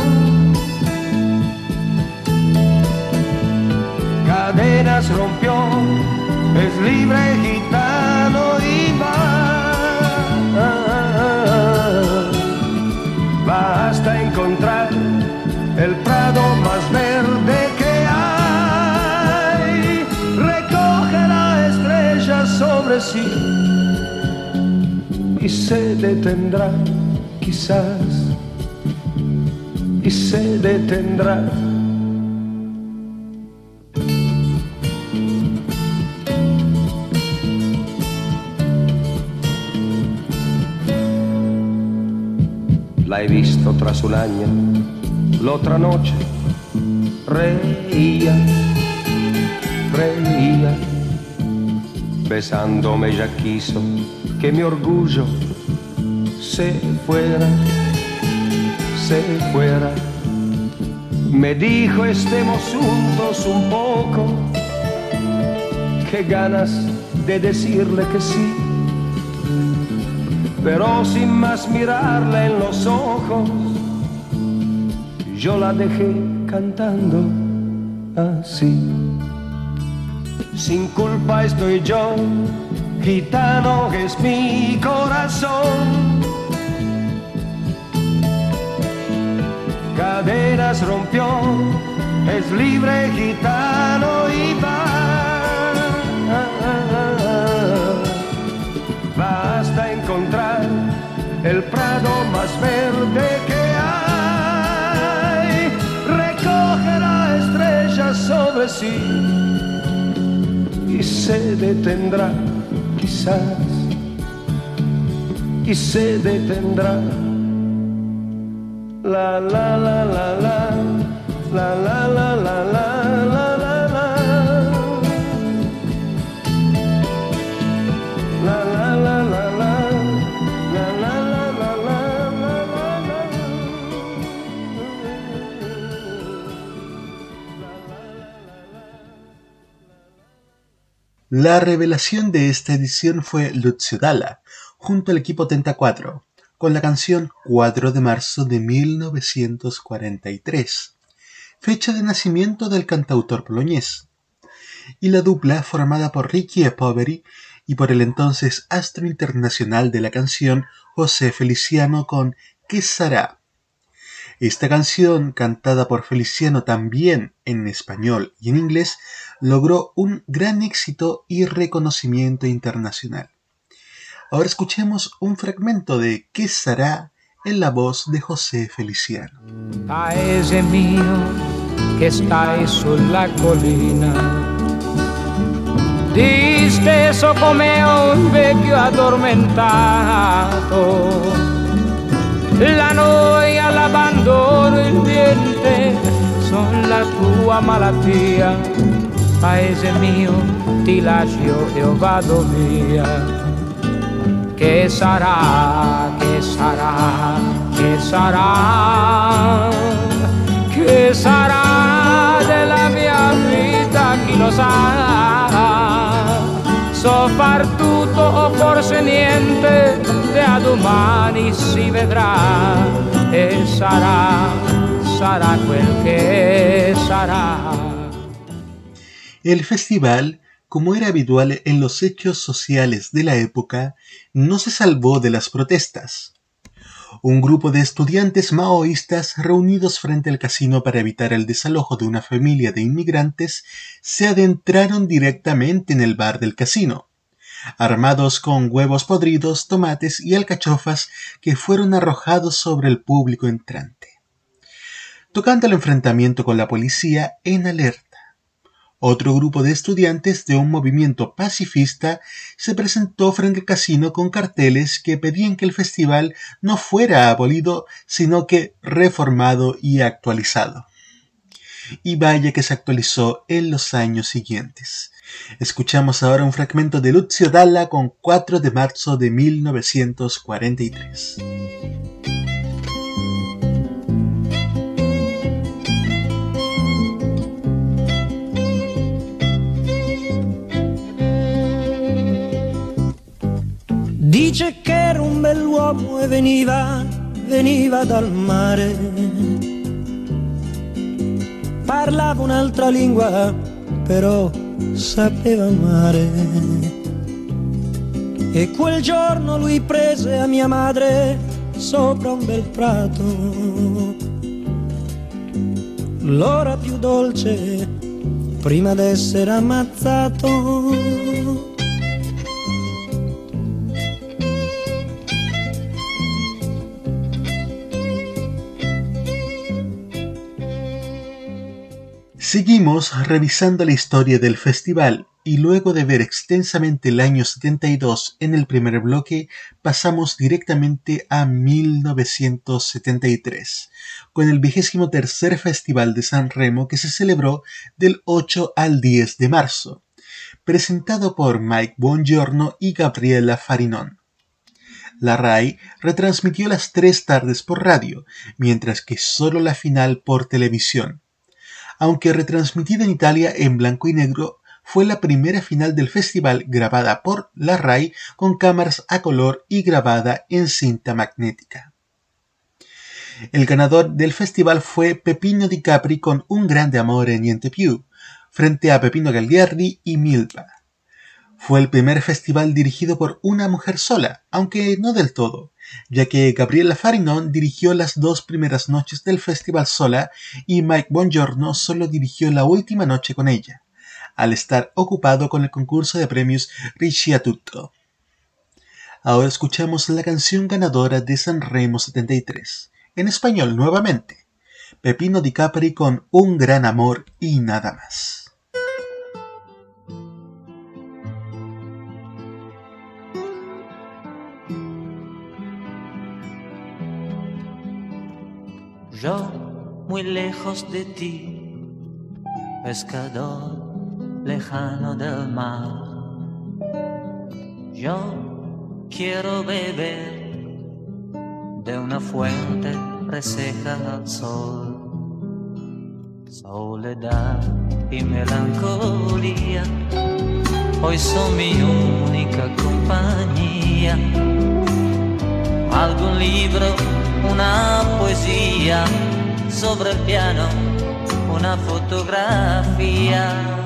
Cadenas rompió, es libre gitano sobre sí y se detendrá, quizás, y se detendrá. La he visto tras un año, la otra noche reía, besándome ya quiso que mi orgullo se fuera, se fuera. Me dijo estemos juntos un poco, qué ganas de decirle que sí pero sin más mirarla en los ojos, yo la dejé cantando así. Sin culpa estoy yo, gitano es mi corazón. cadenas rompió, es libre gitano y va. Basta encontrar el prado más verde que hay, recogerá estrellas sobre sí y se detendrá, quizás, y se detendrá. La la la la la, la la la la la. La revelación de esta edición fue Lucio junto al equipo Tenta 4, con la canción 4 de marzo de 1943, fecha de nacimiento del cantautor polonés, y la dupla formada por Ricky e Poveri y por el entonces astro internacional de la canción José Feliciano con ¿Qué será? Esta canción, cantada por Feliciano también en español y en inglés, logró un gran éxito y reconocimiento internacional. Ahora escuchemos un fragmento de ¿Qué será? en la voz de José Feliciano. Paese mio che stai sulla collina, disteso come un vecchio addormentato. La noia, l'abbandono, il niente son la tua malattia. Paese mio, ti lascio e vado via. Che sarà, che sarà, che sarà, che sarà della mia vita, chi lo sa. So far tutto o forse niente, e a domani si vedrà e sarà, sarà quel che sarà. El festival, como era habitual en los hechos sociales de la época, no se salvó de las protestas. Un grupo de estudiantes maoístas reunidos frente al casino para evitar el desalojo de una familia de inmigrantes se adentraron directamente en el bar del casino, armados con huevos podridos, tomates y alcachofas que fueron arrojados sobre el público entrante, tocando el enfrentamiento con la policía en alerta. Otro grupo de estudiantes de un movimiento pacifista se presentó frente al casino con carteles que pedían que el festival no fuera abolido, sino que reformado y actualizado. Y vaya que se actualizó en los años siguientes. Escuchamos ahora un fragmento de Lucio Dalla con 4 de marzo de 1943. Dice che era un bell'uomo e veniva, veniva dal mare. Parlava un'altra lingua, però sapeva amare. E quel giorno lui prese a mia madre sopra un bel prato. L'ora più dolce prima d'essere ammazzato. Seguimos revisando la historia del festival y luego de ver extensamente el año 72 en el primer bloque, pasamos directamente a 1973, con el vigésimo tercer Festival de San Remo que se celebró del 8 al 10 de marzo, presentado por Mike Buongiorno y Gabriela Farinón. La RAI retransmitió las tres tardes por radio, mientras que solo la final por televisión aunque retransmitida en Italia en blanco y negro, fue la primera final del festival grabada por la RAI con cámaras a color y grabada en cinta magnética. El ganador del festival fue Pepino Di Capri con Un grande amor en Niente Più, frente a Pepino Gagliardi y Milva. Fue el primer festival dirigido por una mujer sola, aunque no del todo, ya que Gabriela Farinon dirigió las dos primeras noches del festival sola y Mike Bongiorno solo dirigió la última noche con ella, al estar ocupado con el concurso de premios Tutto. Ahora escuchamos la canción ganadora de San Remo 73, en español nuevamente, Pepino Di Capri con Un gran amor y nada más. Yo muy lejos de ti, pescador lejano del mar. Yo quiero beber de una fuente reseca al sol. Soledad y melancolía hoy son mi única compañía. Algún libro una poesía sobre el piano, una fotografía.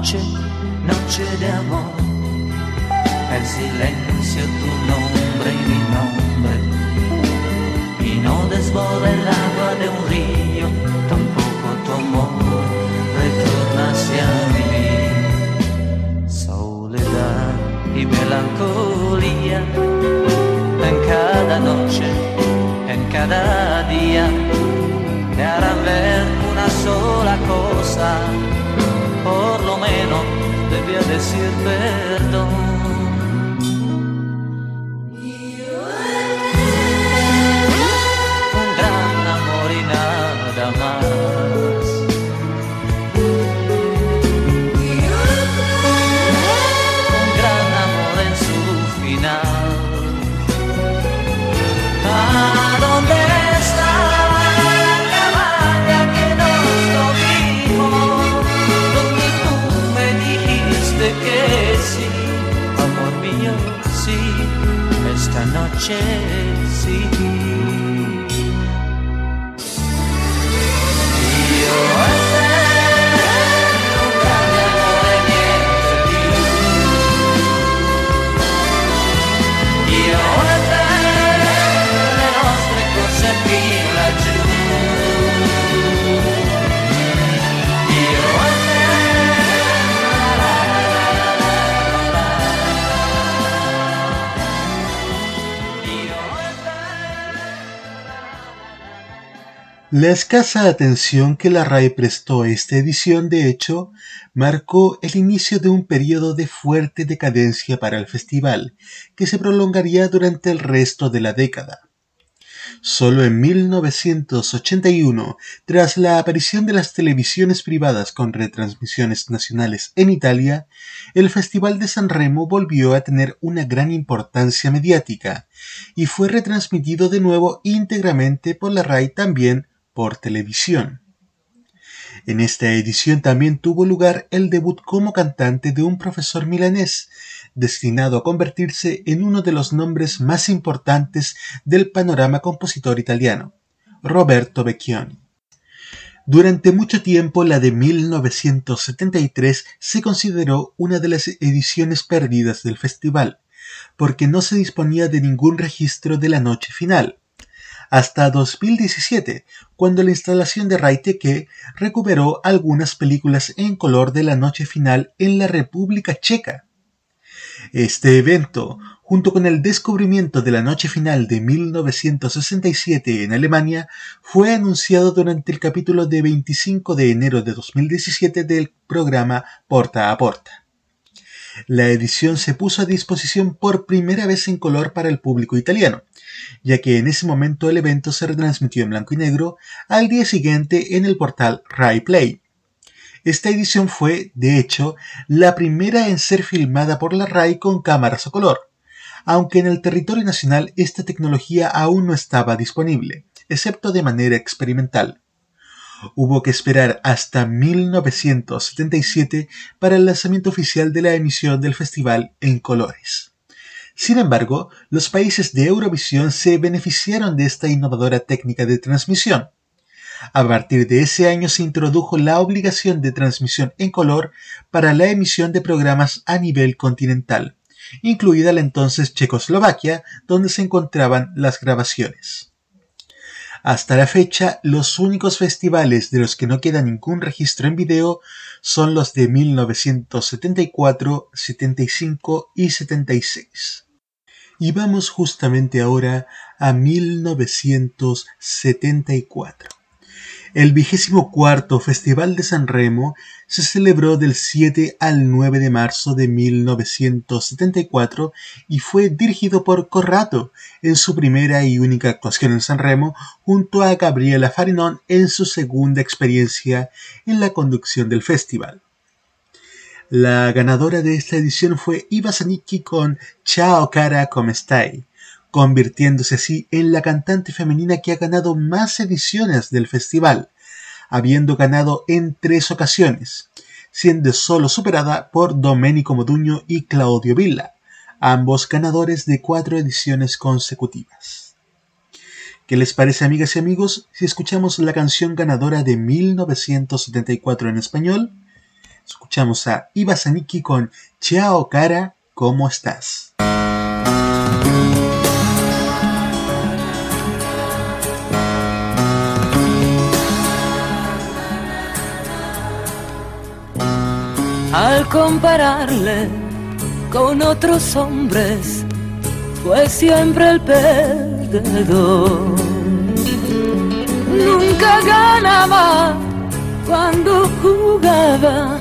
Noche, noche de amor, el silencio, tu nombre y mi nombre. Y no desborda el de un río, tampoco tu amor retorna hacia mí. Soledad y melancolía en cada noche, en cada día, te harán ver una sola cosa, debía decir perdón. Esta La escasa atención que la RAE prestó a esta edición, de hecho, marcó el inicio de un periodo de fuerte decadencia para el festival, que se prolongaría durante el resto de la década. Solo en 1981, tras la aparición de las televisiones privadas con retransmisiones nacionales en Italia, el Festival de San Remo volvió a tener una gran importancia mediática y fue retransmitido de nuevo íntegramente por la RAI también por televisión. En esta edición también tuvo lugar el debut como cantante de un profesor milanés, destinado a convertirse en uno de los nombres más importantes del panorama compositor italiano, Roberto Vecchioni. Durante mucho tiempo la de 1973 se consideró una de las ediciones perdidas del festival, porque no se disponía de ningún registro de la noche final, hasta 2017, cuando la instalación de Raiteke recuperó algunas películas en color de la noche final en la República Checa. Este evento, junto con el descubrimiento de la noche final de 1967 en Alemania, fue anunciado durante el capítulo de 25 de enero de 2017 del programa Porta a Porta. La edición se puso a disposición por primera vez en color para el público italiano, ya que en ese momento el evento se retransmitió en blanco y negro al día siguiente en el portal Rai Play. Esta edición fue, de hecho, la primera en ser filmada por la RAI con cámaras a color, aunque en el territorio nacional esta tecnología aún no estaba disponible, excepto de manera experimental. Hubo que esperar hasta 1977 para el lanzamiento oficial de la emisión del festival en colores. Sin embargo, los países de Eurovisión se beneficiaron de esta innovadora técnica de transmisión. A partir de ese año se introdujo la obligación de transmisión en color para la emisión de programas a nivel continental, incluida la entonces Checoslovaquia, donde se encontraban las grabaciones. Hasta la fecha, los únicos festivales de los que no queda ningún registro en video son los de 1974, 75 y 76. Y vamos justamente ahora a 1974. El vigésimo cuarto Festival de San Remo se celebró del 7 al 9 de marzo de 1974 y fue dirigido por Corrado en su primera y única actuación en San Remo junto a Gabriela Farinón en su segunda experiencia en la conducción del festival. La ganadora de esta edición fue Iva Zanicki con Ciao cara come stai, convirtiéndose así en la cantante femenina que ha ganado más ediciones del festival, habiendo ganado en tres ocasiones, siendo solo superada por Domenico Moduño y Claudio Villa, ambos ganadores de cuatro ediciones consecutivas. ¿Qué les parece, amigas y amigos, si escuchamos la canción ganadora de 1974 en español? Escuchamos a Iva Zanicki con Ciao cara, ¿cómo estás? Al compararle con otros hombres, fue siempre el perdedor. Nunca ganaba cuando jugaba,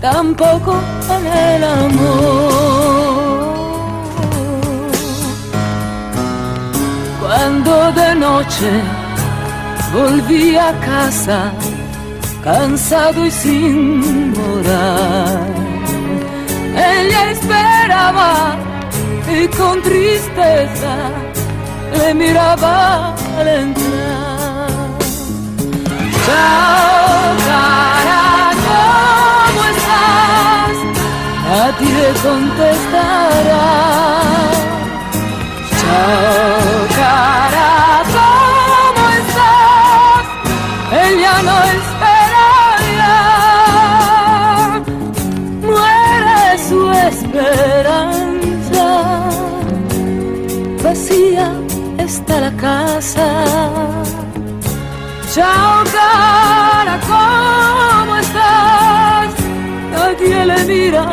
tampoco en el amor. Cuando de noche volví a casa, cansado y sin morar. Ella esperaba y con tristeza le miraba al entrar. A ti le contestará. Chao, cara, ¿cómo estás? Ella no espera ya. Muere su esperanza. Vacía está la casa. Chao, cara, ¿cómo estás? Nadie le mira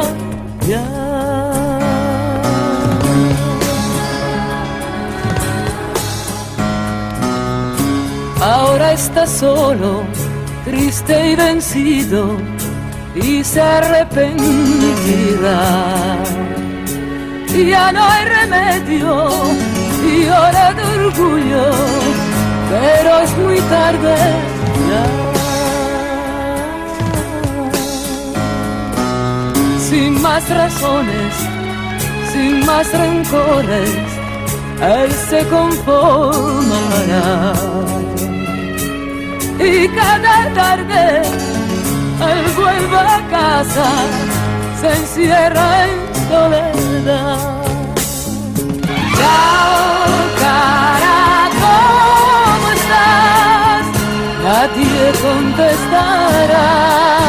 está solo, triste y vencido, y se arrepentirá. Ya no hay remedio, y hora de orgullo, pero es muy tarde ya. Sin más razones, sin más rencores, él se conformará. Y cada tarde él vuelve a casa, se encierra en soledad. Chao, cara, ¿cómo estás? Nadie contestará.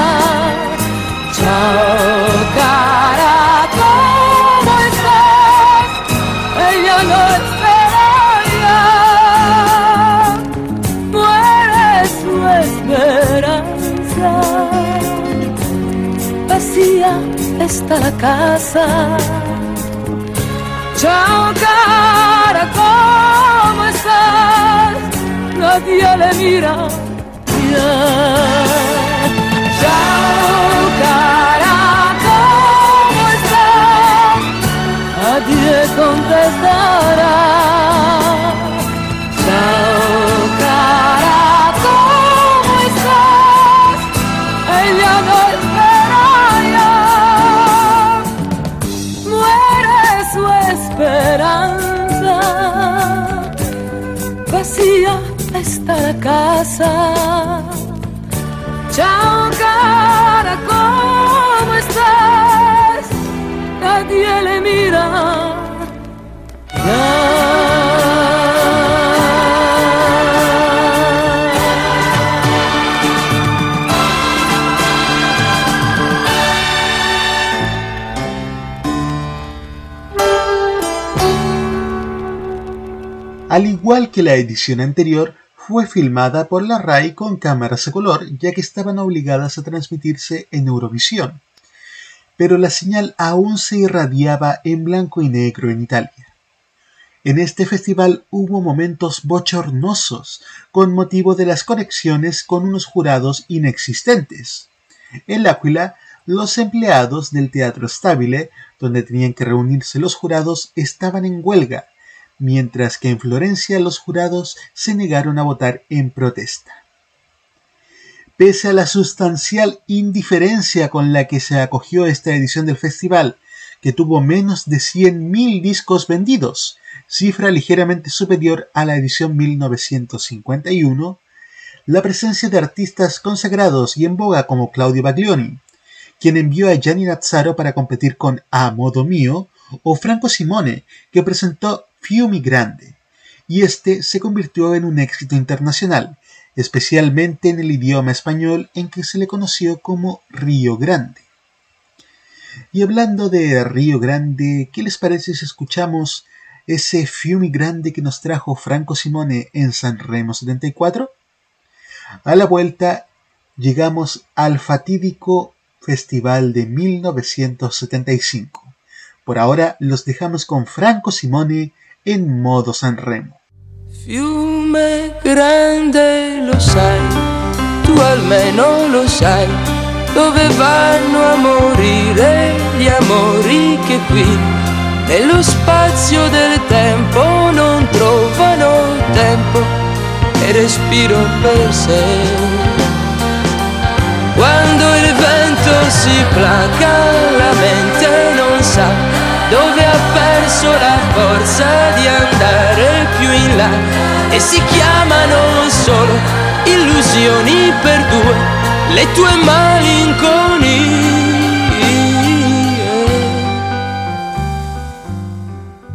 Está la casa. Chao, cara, ¿cómo estás? Nadie le mira ya. Chao, cara, ¿cómo estás? Nadie contestará. Casa. Ciao cara, ¿cómo estás? Nadie le mira. Al igual que la edición anterior, fue filmada por la RAI con cámaras a color ya que estaban obligadas a transmitirse en Eurovisión. Pero la señal aún se irradiaba en blanco y negro en Italia. En este festival hubo momentos bochornosos con motivo de las conexiones con unos jurados inexistentes. En L'Aquila, los empleados del Teatro Stabile, donde tenían que reunirse los jurados, estaban en huelga, mientras que en Florencia los jurados se negaron a votar en protesta. Pese a la sustancial indiferencia con la que se acogió esta edición del festival, que tuvo menos de 100.000 discos vendidos, cifra ligeramente superior a la edición 1951, la presencia de artistas consagrados y en boga como Claudio Baglioni, quien envió a Gianni Nazzaro para competir con A Modo Mio, o Franco Simone, que presentó Fiumi Grande, y este se convirtió en un éxito internacional, especialmente en el idioma español en que se le conoció como Río Grande. Y hablando de Río Grande, ¿qué les parece si escuchamos ese Fiumi Grande que nos trajo Franco Simone en San Remo 74? A la vuelta llegamos al fatídico Festival de 1975. Por ahora los dejamos con Franco Simone en modo San Remo. Fiume grande lo sai, tu almeno lo sai, dove vanno a morire gli amori che qui, nello spazio del tempo non trovano tempo e respiro per sé. Quando il vento si placa la mente non sa dove ha perso la forza di andare più in là e si chiamano solo illusioni per due, le tue malinconie.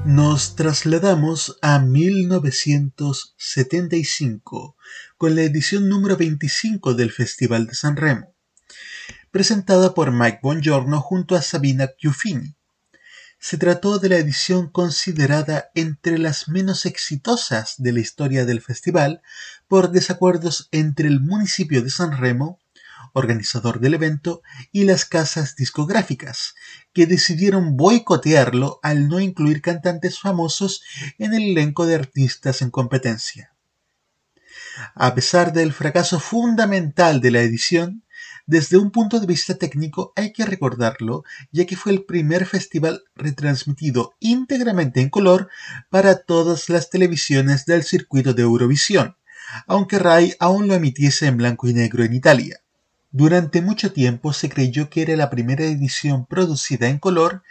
Nos trasladamos a 1975 con la edición número 25 del Festival de San Remo, presentada por Mike Bongiorno junto a Sabina Chiuffini se trató de la edición considerada entre las menos exitosas de la historia del festival por desacuerdos entre el municipio de San Remo, organizador del evento, y las casas discográficas, que decidieron boicotearlo al no incluir cantantes famosos en el elenco de artistas en competencia. A pesar del fracaso fundamental de la edición, desde un punto de vista técnico hay que recordarlo, ya que fue el primer festival retransmitido íntegramente en color para todas las televisiones del circuito de Eurovisión, aunque Rai aún lo emitiese en blanco y negro en Italia. Durante mucho tiempo se creyó que era la primera edición producida en color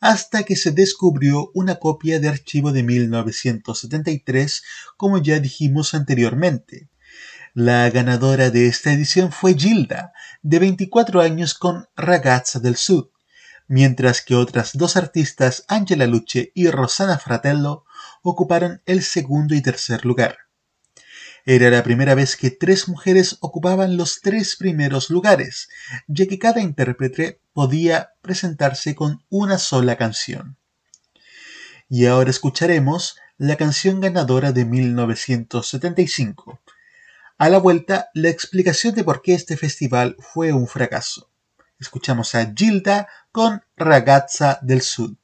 hasta que se descubrió una copia de archivo de 1973, como ya dijimos anteriormente. La ganadora de esta edición fue Gilda, de 24 años con Ragazza del Sud, mientras que otras dos artistas, Angela Luce y Rosanna Fratello, ocuparon el segundo y tercer lugar. Era la primera vez que tres mujeres ocupaban los tres primeros lugares, ya que cada intérprete podía presentarse con una sola canción. Y ahora escucharemos la canción ganadora de 1975, a la vuelta, la explicación de por qué este festival fue un fracaso. Escuchamos a Gilda con Ragazza del Sud.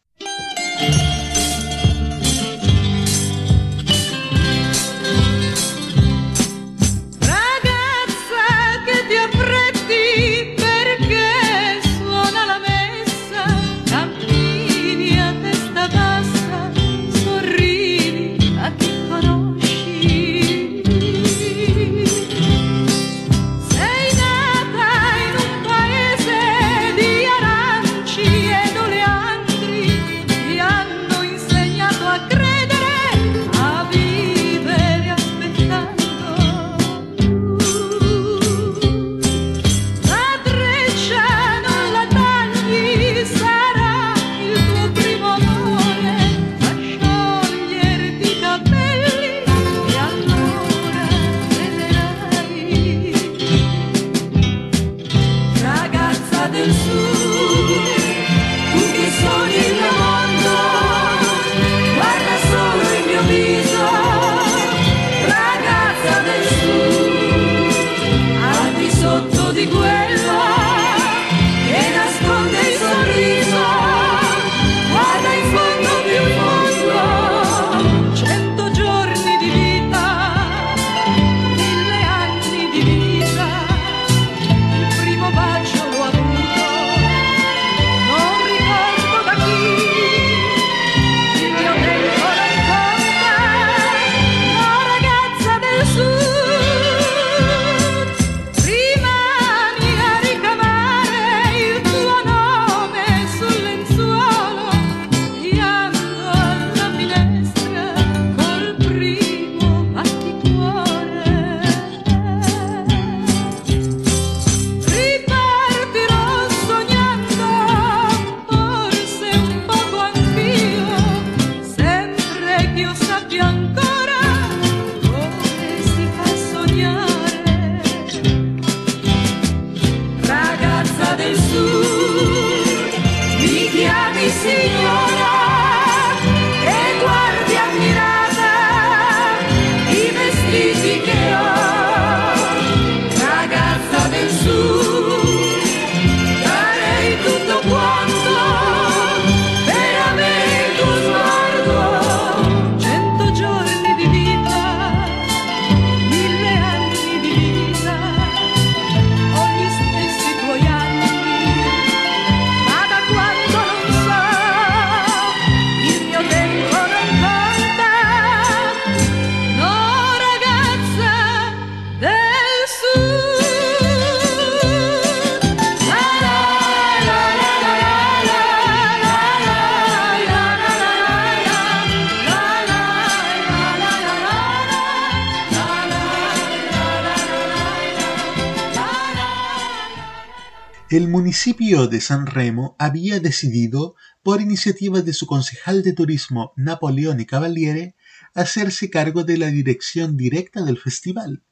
Municipio de San Remo había decidido, por iniciativa de su concejal de turismo Napoleone Cavaliere, hacerse cargo de la dirección directa del festival,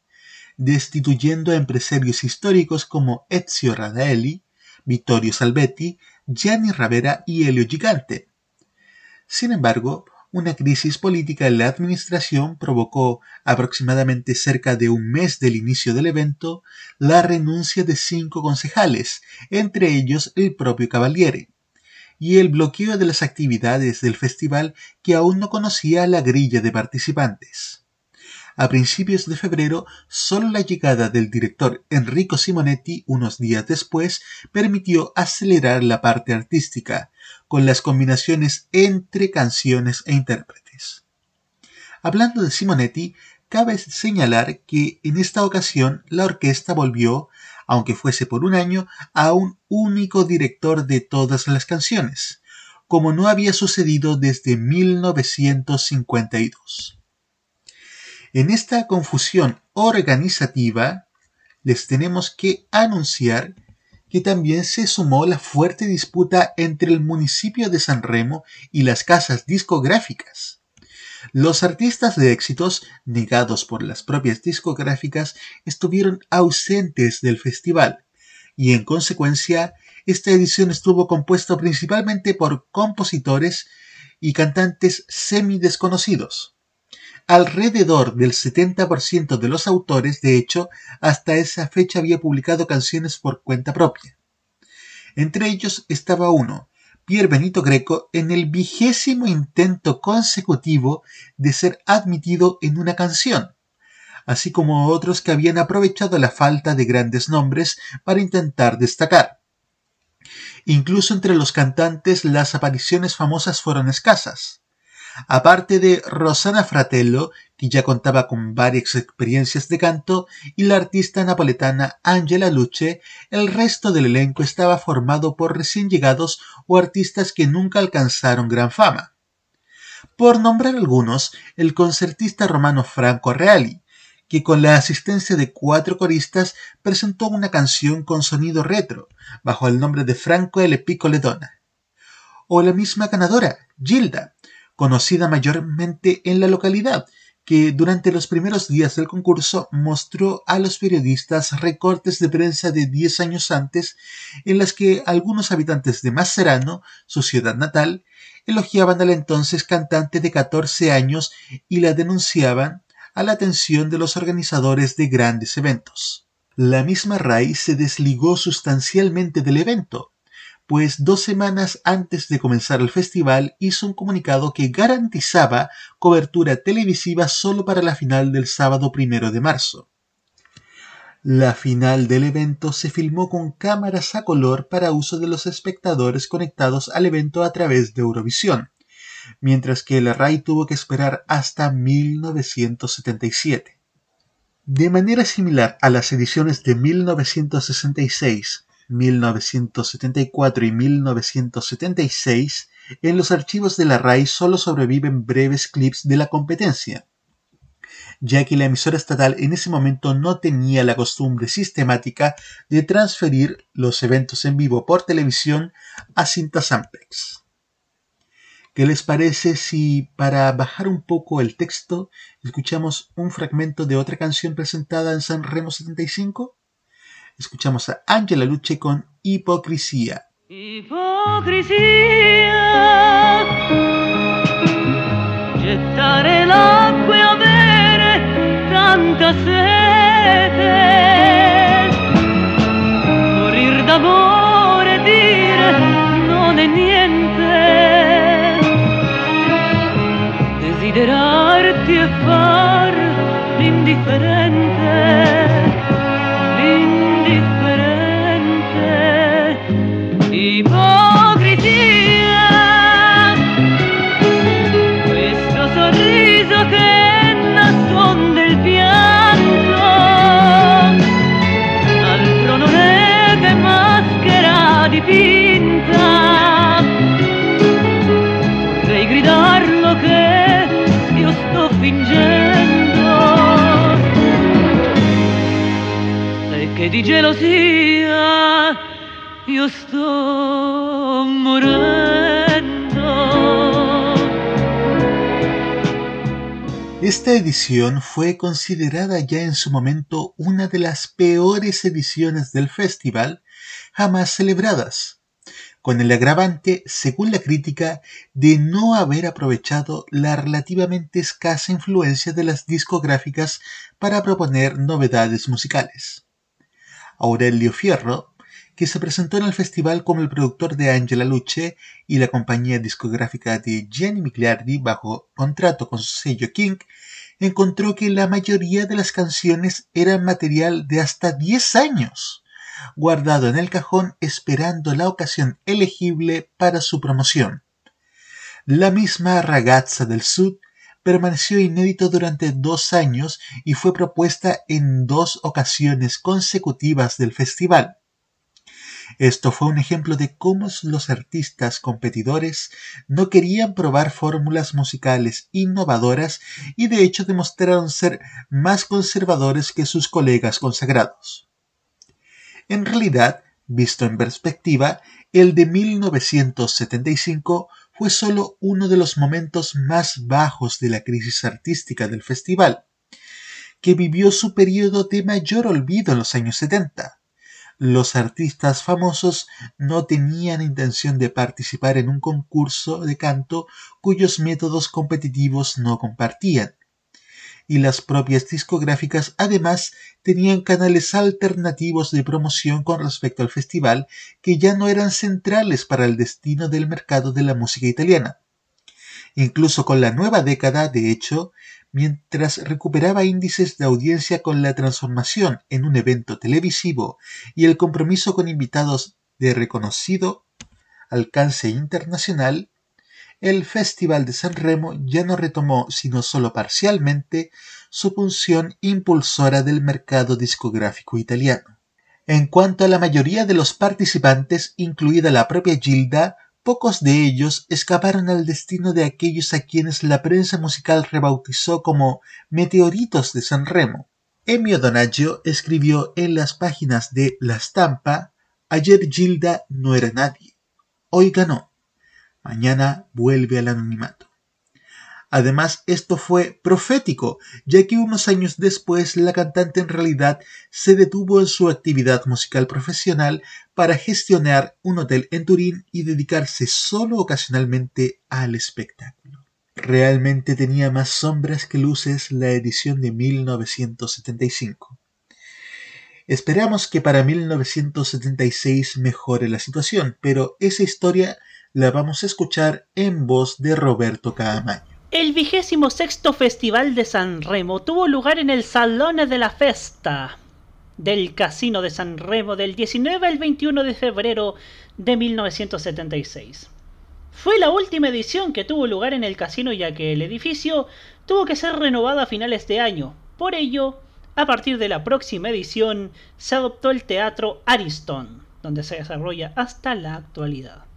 destituyendo a empresarios históricos como Ezio Radaelli, Vittorio Salvetti, Gianni Ravera y Elio Gigante. Sin embargo, una crisis política en la administración provocó, aproximadamente cerca de un mes del inicio del evento, la renuncia de cinco concejales, entre ellos el propio Cavaliere, y el bloqueo de las actividades del festival que aún no conocía la grilla de participantes. A principios de febrero, solo la llegada del director Enrico Simonetti unos días después permitió acelerar la parte artística, con las combinaciones entre canciones e intérpretes. Hablando de Simonetti, cabe señalar que en esta ocasión la orquesta volvió, aunque fuese por un año, a un único director de todas las canciones, como no había sucedido desde 1952. En esta confusión organizativa, les tenemos que anunciar que también se sumó la fuerte disputa entre el municipio de San Remo y las casas discográficas. Los artistas de éxitos, negados por las propias discográficas, estuvieron ausentes del festival, y en consecuencia, esta edición estuvo compuesta principalmente por compositores y cantantes semi desconocidos. Alrededor del 70% de los autores, de hecho, hasta esa fecha había publicado canciones por cuenta propia. Entre ellos estaba uno, Pier Benito Greco, en el vigésimo intento consecutivo de ser admitido en una canción, así como otros que habían aprovechado la falta de grandes nombres para intentar destacar. Incluso entre los cantantes las apariciones famosas fueron escasas. Aparte de Rosana Fratello, que ya contaba con varias experiencias de canto, y la artista napoletana Angela Luce, el resto del elenco estaba formado por recién llegados o artistas que nunca alcanzaron gran fama. Por nombrar algunos, el concertista romano Franco Reali, que con la asistencia de cuatro coristas presentó una canción con sonido retro, bajo el nombre de Franco L. Piccoledona. O la misma ganadora, Gilda, conocida mayormente en la localidad, que durante los primeros días del concurso mostró a los periodistas recortes de prensa de 10 años antes en las que algunos habitantes de Macerano, su ciudad natal, elogiaban al entonces cantante de 14 años y la denunciaban a la atención de los organizadores de grandes eventos. La misma RAI se desligó sustancialmente del evento, pues dos semanas antes de comenzar el festival hizo un comunicado que garantizaba cobertura televisiva solo para la final del sábado primero de marzo. La final del evento se filmó con cámaras a color para uso de los espectadores conectados al evento a través de Eurovisión, mientras que el RAI tuvo que esperar hasta 1977. De manera similar a las ediciones de 1966, 1974 y 1976, en los archivos de la RAI solo sobreviven breves clips de la competencia, ya que la emisora estatal en ese momento no tenía la costumbre sistemática de transferir los eventos en vivo por televisión a cintas Ampex. ¿Qué les parece si para bajar un poco el texto escuchamos un fragmento de otra canción presentada en San Remo 75? Escuchamos a Angela Luce con Hipocresía. Ipocrisia, gettare l'acqua e avere tanta sete, morir d'amore e dire non è niente, desiderarti e far l'indifferente. Esta edición fue considerada ya en su momento una de las peores ediciones del festival jamás celebradas, con el agravante, según la crítica, de no haber aprovechado la relativamente escasa influencia de las discográficas para proponer novedades musicales. Aurelio Fierro, que se presentó en el festival como el productor de Angela Luce y la compañía discográfica de Gianni Migliardi bajo contrato con su sello King, encontró que la mayoría de las canciones eran material de hasta 10 años guardado en el cajón esperando la ocasión elegible para su promoción. La misma Ragazza del Sud permaneció inédito durante dos años y fue propuesta en dos ocasiones consecutivas del festival. Esto fue un ejemplo de cómo los artistas competidores no querían probar fórmulas musicales innovadoras y de hecho demostraron ser más conservadores que sus colegas consagrados. En realidad, visto en perspectiva, el de 1975 fue solo uno de los momentos más bajos de la crisis artística del festival, que vivió su periodo de mayor olvido en los años 70. Los artistas famosos no tenían intención de participar en un concurso de canto cuyos métodos competitivos no compartían y las propias discográficas además tenían canales alternativos de promoción con respecto al festival que ya no eran centrales para el destino del mercado de la música italiana. Incluso con la nueva década, de hecho, mientras recuperaba índices de audiencia con la transformación en un evento televisivo y el compromiso con invitados de reconocido alcance internacional, el Festival de San Remo ya no retomó, sino solo parcialmente, su función impulsora del mercado discográfico italiano. En cuanto a la mayoría de los participantes, incluida la propia Gilda, pocos de ellos escaparon al destino de aquellos a quienes la prensa musical rebautizó como meteoritos de San Remo. Emio Donaggio escribió en las páginas de La Stampa Ayer Gilda no era nadie. Hoy ganó. Mañana vuelve al anonimato. Además, esto fue profético, ya que unos años después la cantante en realidad se detuvo en su actividad musical profesional para gestionar un hotel en Turín y dedicarse solo ocasionalmente al espectáculo. Realmente tenía más sombras que luces la edición de 1975. Esperamos que para 1976 mejore la situación, pero esa historia la vamos a escuchar en voz de Roberto Caamaño. El vigésimo sexto Festival de San Remo tuvo lugar en el Salone de la Festa del Casino de San Remo del 19 al 21 de febrero de 1976. Fue la última edición que tuvo lugar en el casino ya que el edificio tuvo que ser renovado a finales de año. Por ello, a partir de la próxima edición se adoptó el Teatro Ariston, donde se desarrolla hasta la actualidad.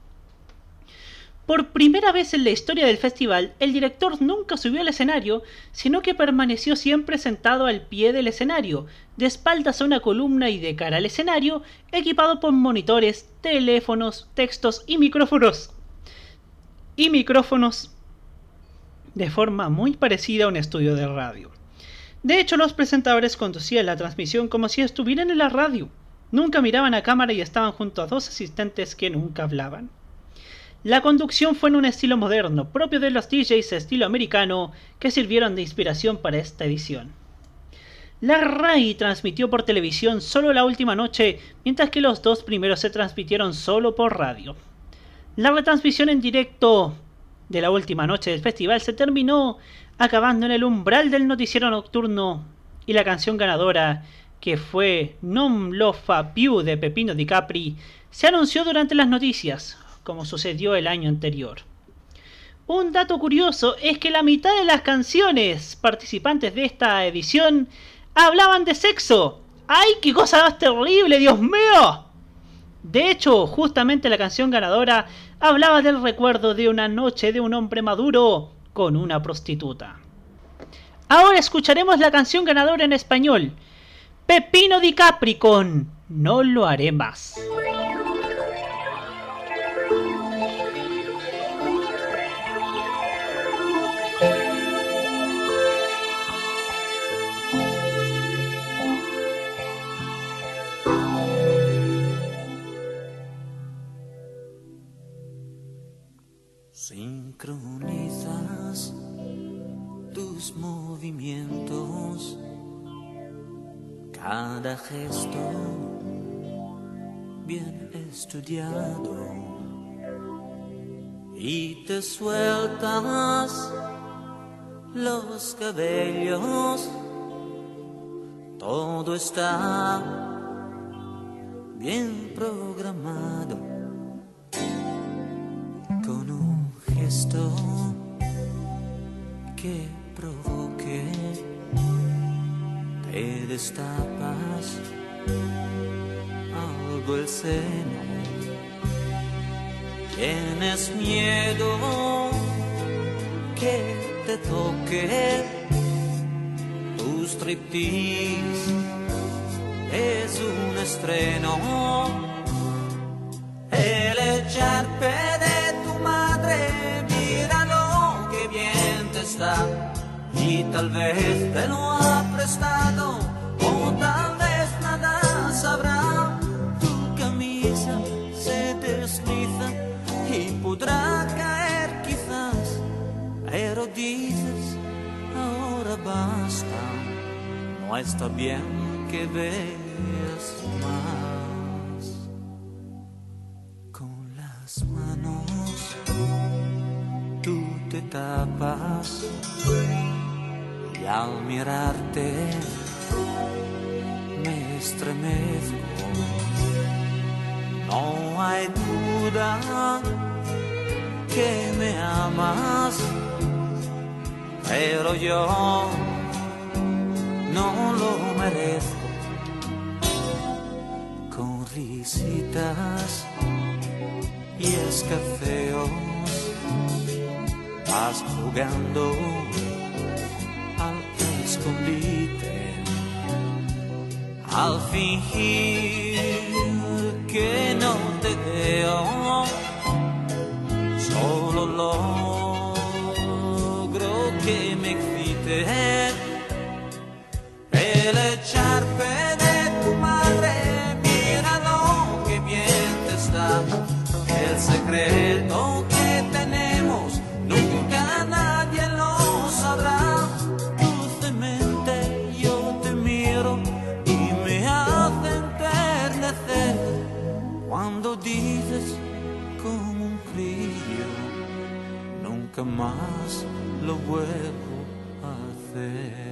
Por primera vez en la historia del festival, el director nunca subió al escenario, sino que permaneció siempre sentado al pie del escenario, de espaldas a una columna y de cara al escenario, equipado por monitores, teléfonos, textos y micrófonos. Y micrófonos de forma muy parecida a un estudio de radio. De hecho, los presentadores conducían la transmisión como si estuvieran en la radio. Nunca miraban a cámara y estaban junto a dos asistentes que nunca hablaban. La conducción fue en un estilo moderno, propio de los DJs estilo americano que sirvieron de inspiración para esta edición. La RAI transmitió por televisión solo la última noche, mientras que los dos primeros se transmitieron solo por radio. La retransmisión en directo de la última noche del festival se terminó acabando en el umbral del noticiero nocturno y la canción ganadora, que fue Non lo fa più de Pepino Di Capri, se anunció durante las noticias, como sucedió el año anterior. Un dato curioso es que la mitad de las canciones participantes de esta edición hablaban de sexo. ¡Ay, qué cosa más terrible, Dios mío! De hecho, justamente la canción ganadora hablaba del recuerdo de una noche de un hombre maduro con una prostituta. Ahora escucharemos la canción ganadora en español. Pepino Di Capri con No lo haré más. Gesto bien estudiado. Y te sueltas los cabellos, todo está bien programado. Con un gesto que provoque, destapas algo el seno, tienes miedo que te toque tu striptease. Es un estreno. El echarpe de tu madre míralo que bien te está. Y tal vez te lo ha prestado basta no está bien que veas más. Con las manos tú te tapas y al mirarte me estremezco. No hay duda que me amas pero yo no lo merezco. Con risitas y escafeos vas jugando al escondite, al fingir que no te veo, solo logro que me excite el echarpe de tu madre, míralo que bien te está. El secreto que tenemos nunca nadie lo sabrá. Dulcemente yo te miro y me hace enternecer cuando dices como un crío, nunca más lo vuelvo a hacer.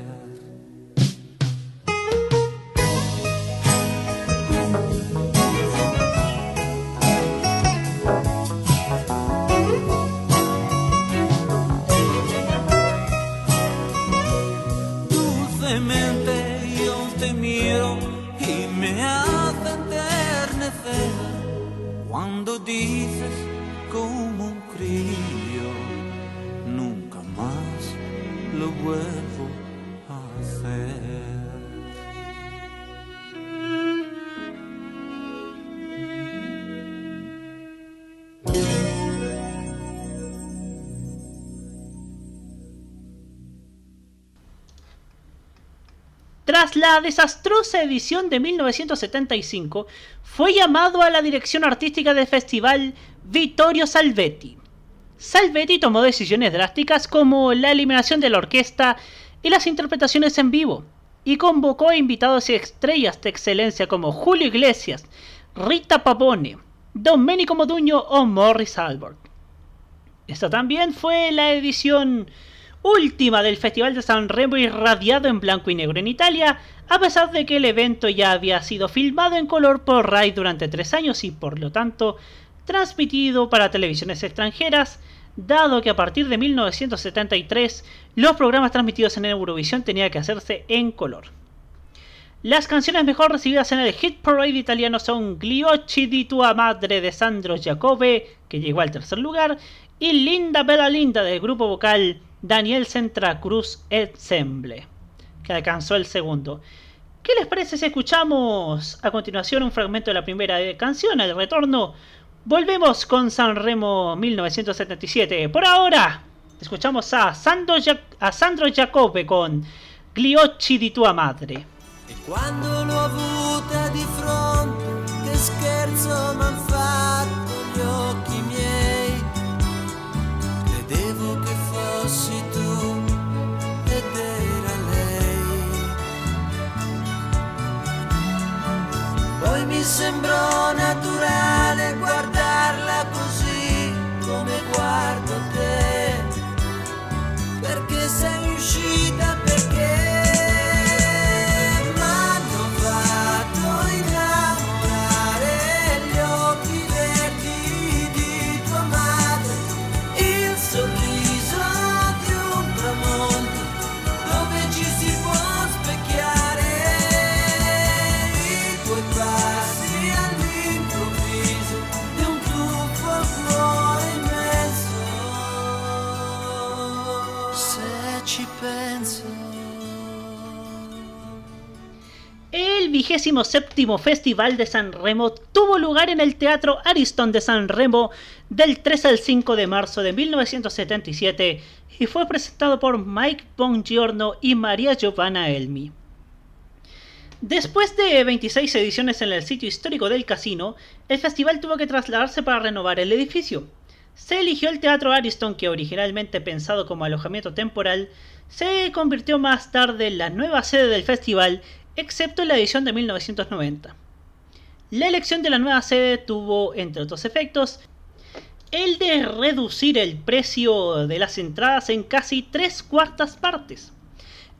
Tras la desastrosa edición de 1975, fue llamado a la dirección artística del festival Vittorio Salvetti. Salvetti tomó decisiones drásticas como la eliminación de la orquesta y las interpretaciones en vivo, y convocó a invitados y estrellas de excelencia como Julio Iglesias, Rita Pavone, Domenico Moduño o Morris Albert. Esta también fue la edición última del Festival de San Remo irradiado en blanco y negro en Italia, a pesar de que el evento ya había sido filmado en color por RAI durante tres años y por lo tanto transmitido para televisiones extranjeras, dado que a partir de 1973 los programas transmitidos en Eurovisión tenían que hacerse en color. Las canciones mejor recibidas en el Hit Parade italiano son Gliocci di tua madre de Sandro Giacobbe, que llegó al tercer lugar, y Linda Bella Linda del grupo vocal Daniel Centra Cruz Ensemble, que alcanzó el segundo. ¿Qué les parece si escuchamos a continuación un fragmento de la primera canción, El Retorno? Volvemos con San Remo 1977. Por ahora, escuchamos a Sandro, a Sandro con Gliocci di tua madre. E quando di fronte, ci sembrò naturale guardarla così come guardo te, perché sei uscita 27 Festival de San Remo tuvo lugar en el Teatro Ariston de San Remo del 3 al 5 de marzo de 1977 y fue presentado por Mike Bongiorno y María Giovanna Elmi. Después de 26 ediciones en el sitio histórico del casino, el festival tuvo que trasladarse para renovar el edificio. Se eligió el Teatro Ariston, que originalmente pensado como alojamiento temporal, se convirtió más tarde en la nueva sede del festival, excepto la edición de 1990. La elección de la nueva sede tuvo, entre otros efectos, el de reducir el precio de las entradas en casi tres cuartas partes.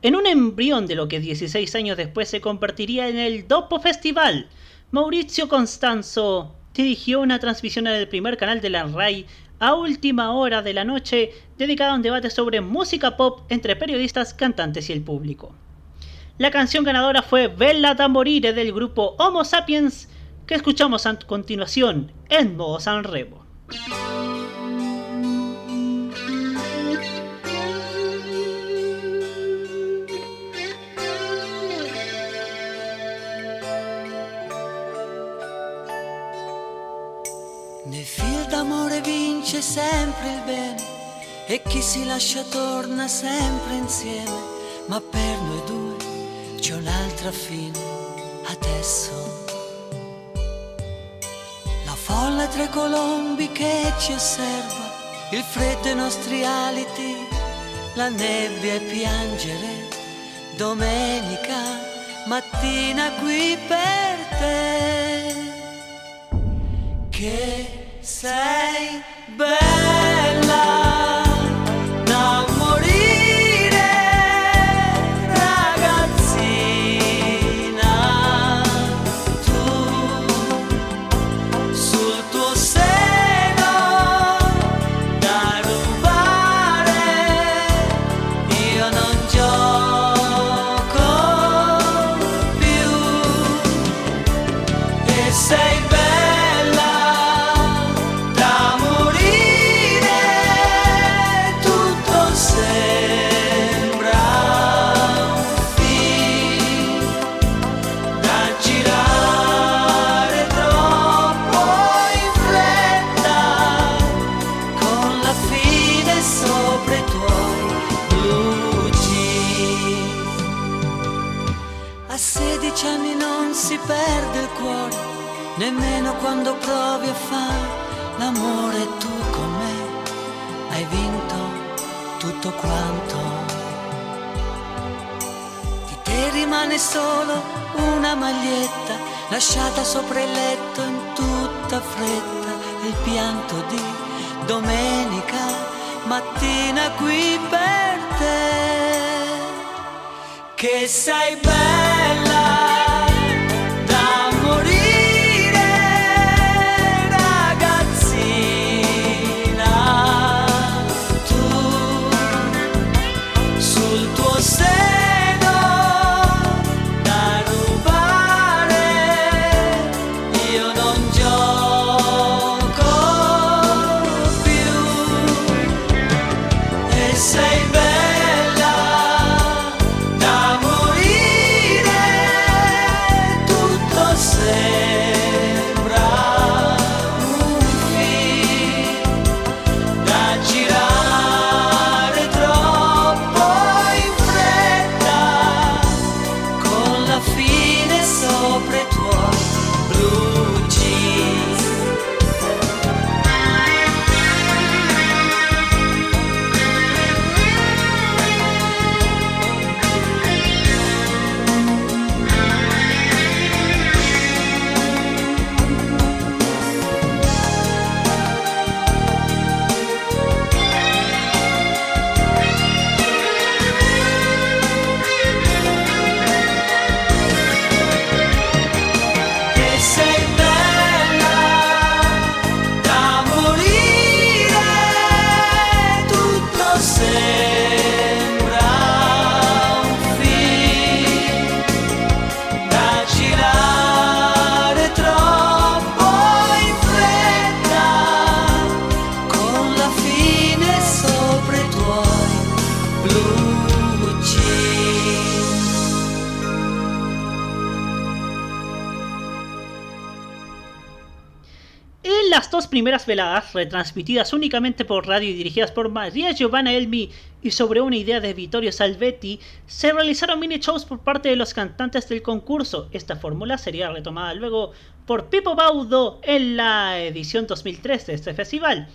En un embrión de lo que 16 años después se convertiría en el Dopo Festival, Mauricio Constanzo dirigió una transmisión en el primer canal de la RAI a última hora de la noche dedicada a un debate sobre música pop entre periodistas, cantantes y el público. La canción ganadora fue Bella da Morire del grupo Homo Sapiens, que escuchamos a continuación en modo Sanremo. Nei fil d'amore vince sempre il bene e chi si lascia torna sempre insieme, ma per noi c'è un'altra fine adesso. La folla tra i colombi che ci osserva, il freddo ai nostri aliti, la nebbia e piangere, domenica mattina qui per te. Che sei bella si perde il cuore, nemmeno quando provi a fare l'amore tu con me. Hai vinto tutto quanto. Di te rimane solo una maglietta lasciata sopra il letto in tutta fretta, il pianto di domenica mattina qui per te. Che sei bella primeras veladas, retransmitidas únicamente por radio y dirigidas por María Giovanna Elmi y sobre una idea de Vittorio Salvetti, se realizaron mini shows por parte de los cantantes del concurso. Esta fórmula sería retomada luego por Pipo Baudo en la edición 2003 de este festival.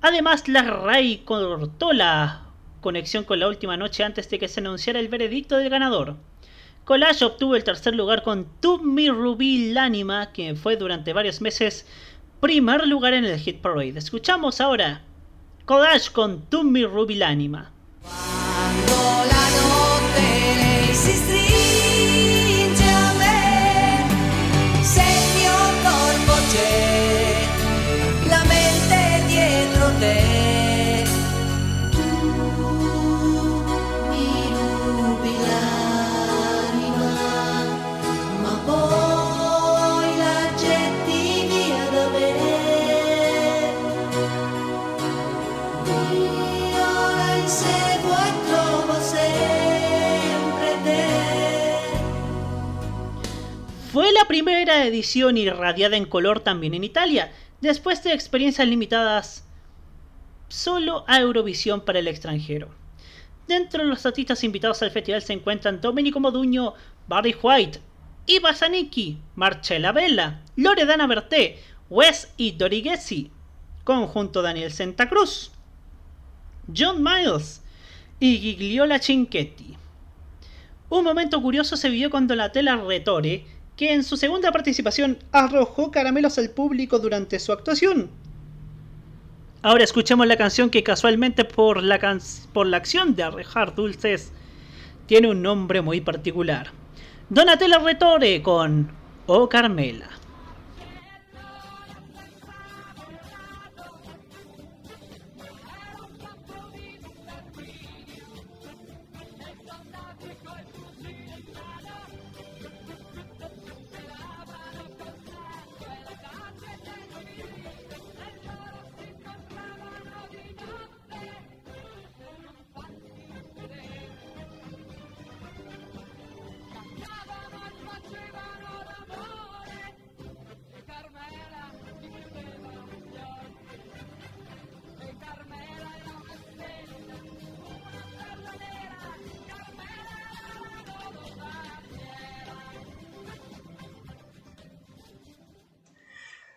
Además, la RAI cortó la conexión con la última noche antes de que se anunciara el veredicto del ganador. Collage obtuvo el tercer lugar con To Me Ruby Lánima, que fue durante varios meses primer lugar en el Hit Parade. Escuchamos ahora Collage con Me Ruby Lánima. Primera edición irradiada en color también en Italia, después de experiencias limitadas solo a Eurovisión para el extranjero. Dentro de los artistas invitados al festival se encuentran Domenico Moduño, Barry White, Iva Zanicki, Marcella Bella, Loredana Berté, Wes y Dori Gessi, conjunto Daniel Santa Cruz, John Miles y Gigliola Cinquetti. Un momento curioso se vio cuando la tela Retore que en su segunda participación arrojó caramelos al público durante su actuación. Ahora escuchemos la canción que casualmente por la, por la acción de arrojar dulces tiene un nombre muy particular. Donatella Retore con Oh Carmela.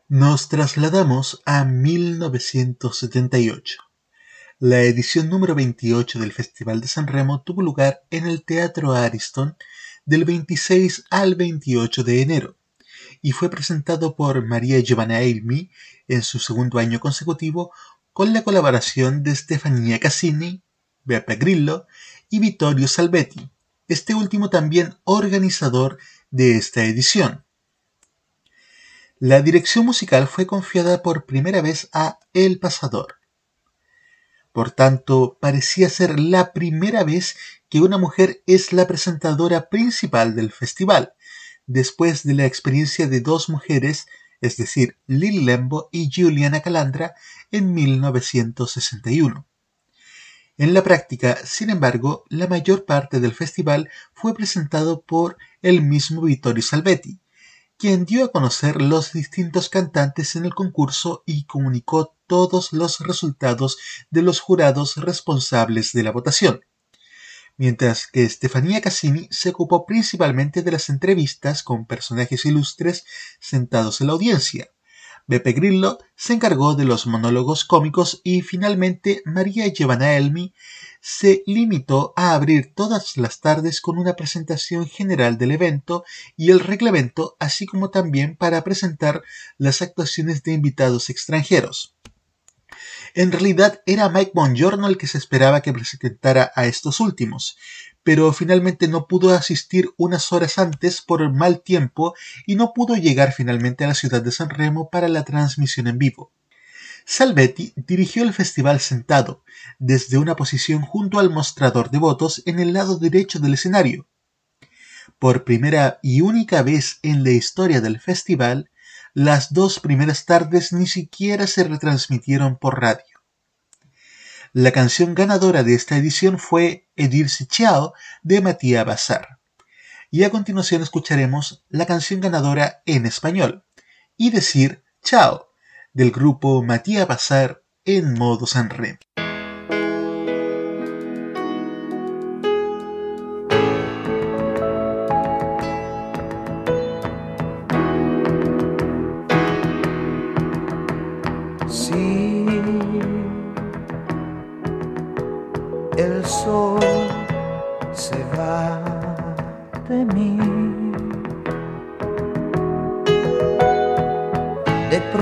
Nos trasladamos a 1978. La edición número 28 del Festival de San Remo tuvo lugar en el Teatro Ariston del 26 al 28 de enero y fue presentado por María Giovanna Elmi en su segundo año consecutivo con la colaboración de Stefania Cassini, Beppe Grillo y Vittorio Salvetti, este último también organizador de esta edición. La dirección musical fue confiada por primera vez a El Pasador. Por tanto, parecía ser la primera vez que una mujer es la presentadora principal del festival, después de la experiencia de dos mujeres, es decir, Lil Lembo y Juliana Calandra, en 1961. En la práctica, sin embargo, la mayor parte del festival fue presentado por el mismo Vittorio Salvetti, quien dio a conocer los distintos cantantes en el concurso y comunicó todos los resultados de los jurados responsables de la votación. Mientras que Estefanía Cassini se ocupó principalmente de las entrevistas con personajes ilustres sentados en la audiencia. Beppe Grillo se encargó de los monólogos cómicos y finalmente María Giovanna Elmi se limitó a abrir todas las tardes con una presentación general del evento y el reglamento, así como también para presentar las actuaciones de invitados extranjeros. En realidad era Mike Bongiorno el que se esperaba que presentara a estos últimos, pero finalmente no pudo asistir unas horas antes por mal tiempo y no pudo llegar finalmente a la ciudad de San Remo para la transmisión en vivo. Salvetti dirigió el festival sentado, desde una posición junto al mostrador de votos en el lado derecho del escenario. Por primera y única vez en la historia del festival, las dos primeras tardes ni siquiera se retransmitieron por radio. La canción ganadora de esta edición fue Edirse Ciao de Matías Bazar. Y a continuación escucharemos la canción ganadora en español, y decir Chao del grupo Matías Pasar en modo Sanremo.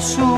sol.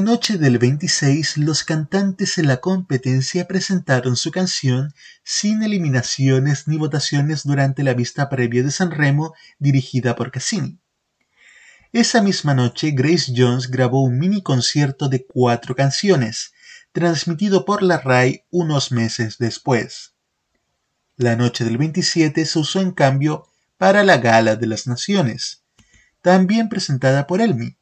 Noche del 26, los cantantes en la competencia presentaron su canción sin eliminaciones ni votaciones durante la vista previa de San Remo dirigida por Cassini. Esa misma noche, Grace Jones grabó un mini concierto de cuatro canciones, transmitido por la RAI unos meses después. La noche del 27 se usó en cambio para la Gala de las Naciones, también presentada por Elmi,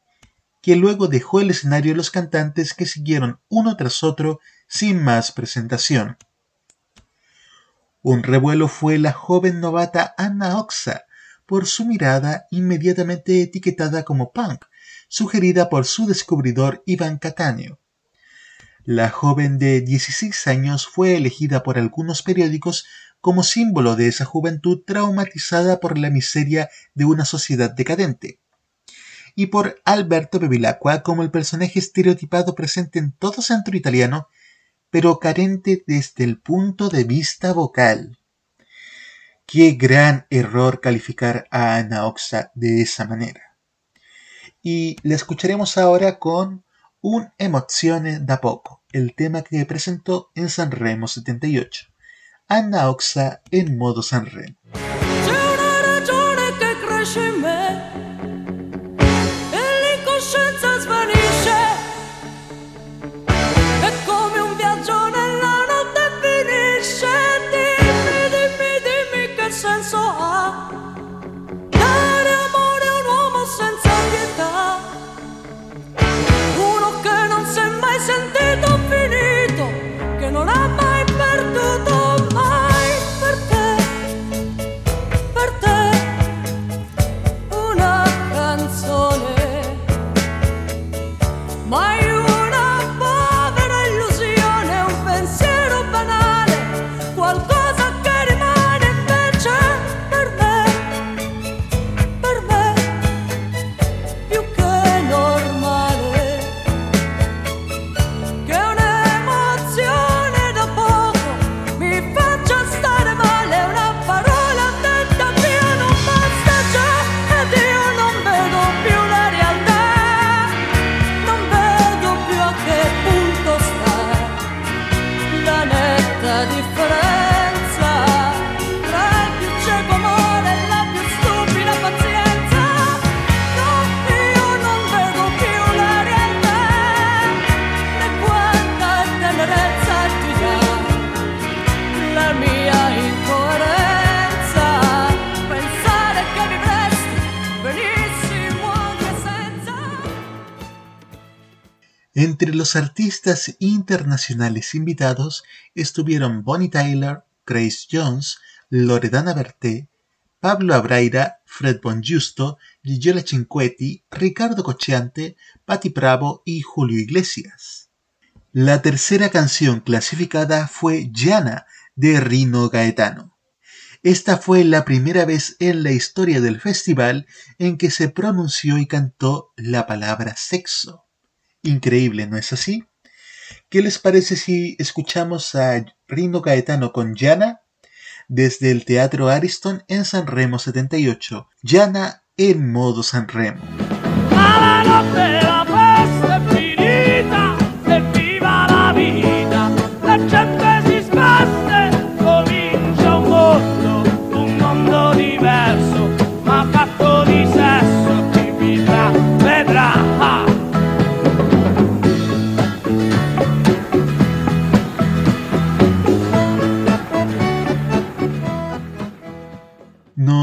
que luego dejó el escenario a los cantantes que siguieron uno tras otro sin más presentación. Un revuelo fue la joven novata Anna Oxa por su mirada inmediatamente etiquetada como punk, sugerida por su descubridor Iván Catáneo. La joven de 16 años fue elegida por algunos periódicos como símbolo de esa juventud traumatizada por la miseria de una sociedad decadente, y por Alberto Bevilacqua como el personaje estereotipado presente en todo centro italiano pero carente desde el punto de vista vocal. Qué gran error calificar a Ana Oxa de esa manera. Y la escucharemos ahora con Un Emozione da poco, el tema que presentó en Sanremo 78. Anna Oxa en modo Sanremo. Entre los artistas internacionales invitados estuvieron Bonnie Tyler, Grace Jones, Loredana Berté, Pablo Abraira, Fred Bongiusto, Gigiola Cinquetti, Ricardo Cocciante, Patti Bravo y Julio Iglesias. La tercera canción clasificada fue Llana de Rino Gaetano. Esta fue la primera vez en la historia del festival en que se pronunció y cantó la palabra sexo increíble, ¿no es así? ¿Qué les parece si escuchamos a Rino Gaetano con Yana desde el Teatro Ariston en San Remo 78? Yana en modo San Remo.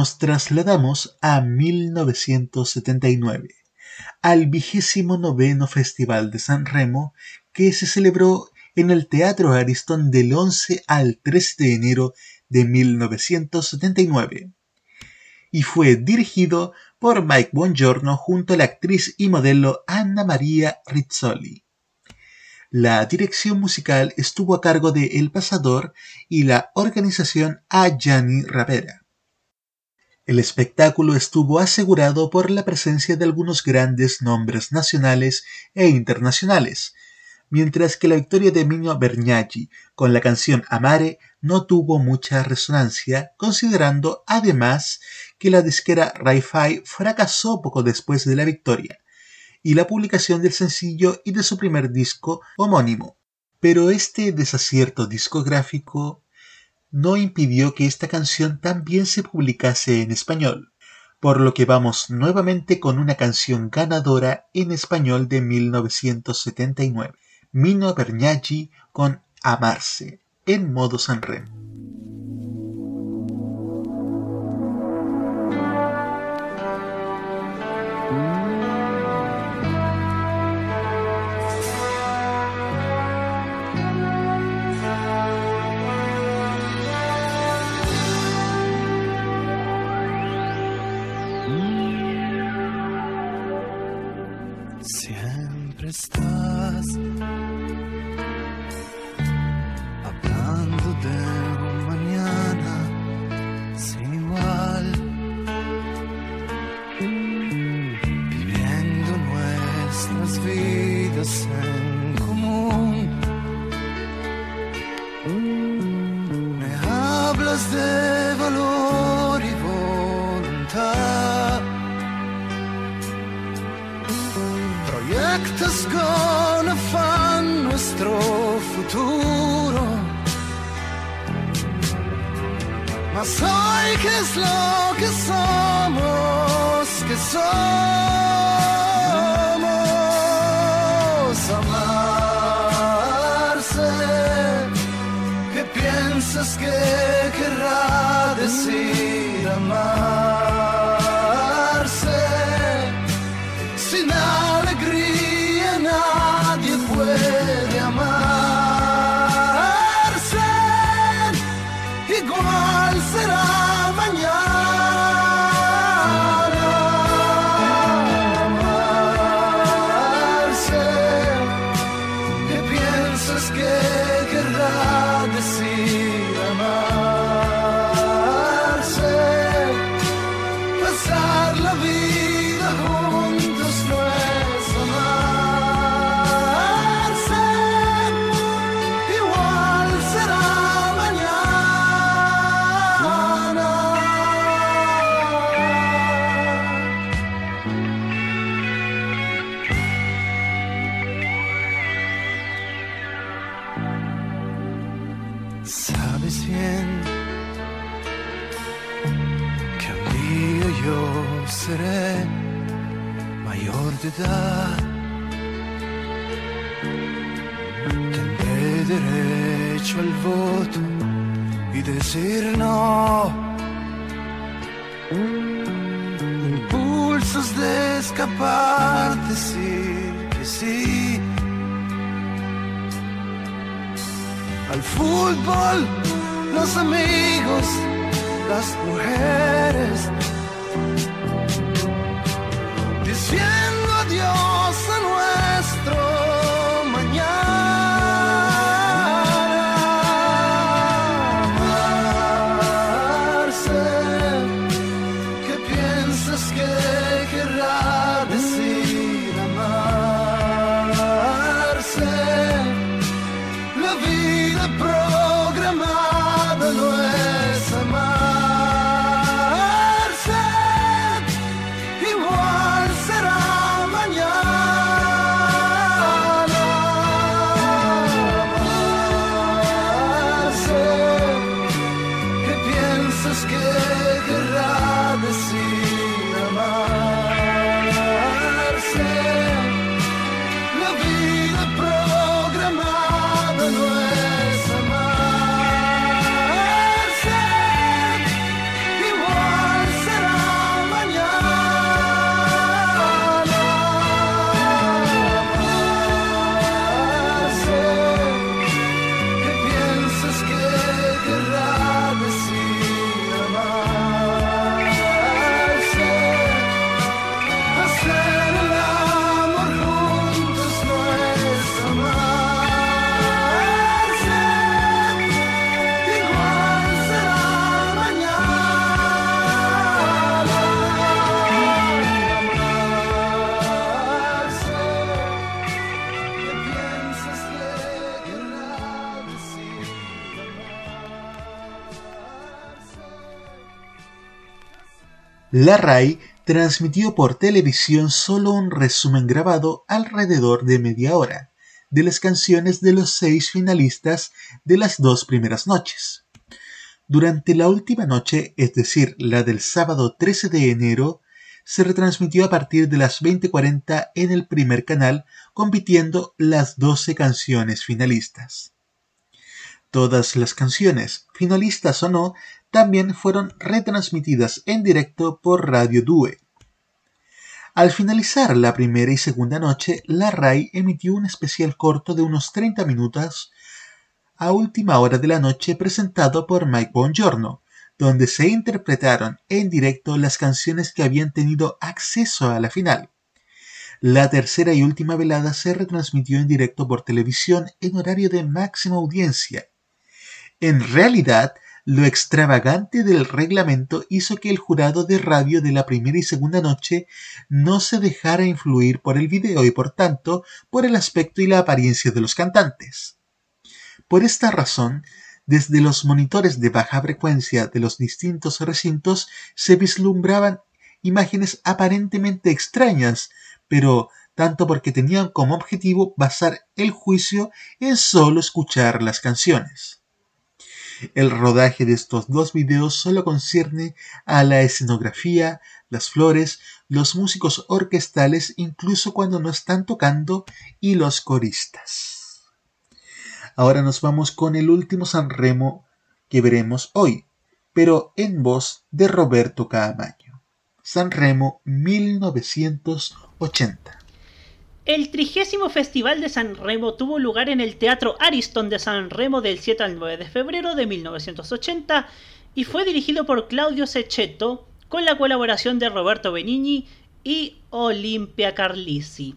Nos trasladamos a 1979, al vigésimo noveno Festival de San Remo que se celebró en el Teatro Ariston del 11 al 13 de enero de 1979 y fue dirigido por Mike Buongiorno junto a la actriz y modelo Anna Maria Rizzoli. La dirección musical estuvo a cargo de El Pasador y la organización a Gianni Ravera. El espectáculo estuvo asegurado por la presencia de algunos grandes nombres nacionales e internacionales, mientras que la victoria de Mino Bergnaggi con la canción Amare no tuvo mucha resonancia, considerando además que la disquera Ri-Fi fracasó poco después de la victoria y la publicación del sencillo y de su primer disco homónimo. Pero este desacierto discográfico no impidió que esta canción también se publicase en español. por lo que vamos nuevamente con una canción ganadora en español de 1979, Mino Bernacchi con Amarse, en modo Sanremo. La RAI transmitió por televisión solo un resumen grabado alrededor de media hora de las canciones de los seis finalistas de las dos primeras noches. Durante la última noche, es decir, la del sábado 13 de enero, se retransmitió a partir de las 20:40 en el primer canal, compitiendo las 12 canciones finalistas. Todas las canciones, finalistas o no, también fueron retransmitidas en directo por Radio Due. Al finalizar la primera y segunda noche, la RAI emitió un especial corto de unos 30 minutos a última hora de la noche presentado por Mike Bongiorno, donde se interpretaron en directo las canciones que habían tenido acceso a la final. La tercera y última velada se retransmitió en directo por televisión en horario de máxima audiencia. En realidad, lo extravagante del reglamento hizo que el jurado de radio de la primera y segunda noche no se dejara influir por el video y por tanto por el aspecto y la apariencia de los cantantes. Por esta razón, desde los monitores de baja frecuencia de los distintos recintos se vislumbraban imágenes aparentemente extrañas, pero tanto porque tenían como objetivo basar el juicio en solo escuchar las canciones. El rodaje de estos dos videos solo concierne a la escenografía, las flores, los músicos orquestales, incluso cuando no están tocando, y los coristas. Ahora nos vamos con el último San Remo que veremos hoy, pero en voz de Roberto Caamaño. San Remo 1980. El trigésimo Festival de San Remo tuvo lugar en el Teatro Ariston de San Remo del 7 al 9 de febrero de 1980 y fue dirigido por Claudio Sechetto con la colaboración de Roberto Benigni y Olimpia Carlisi.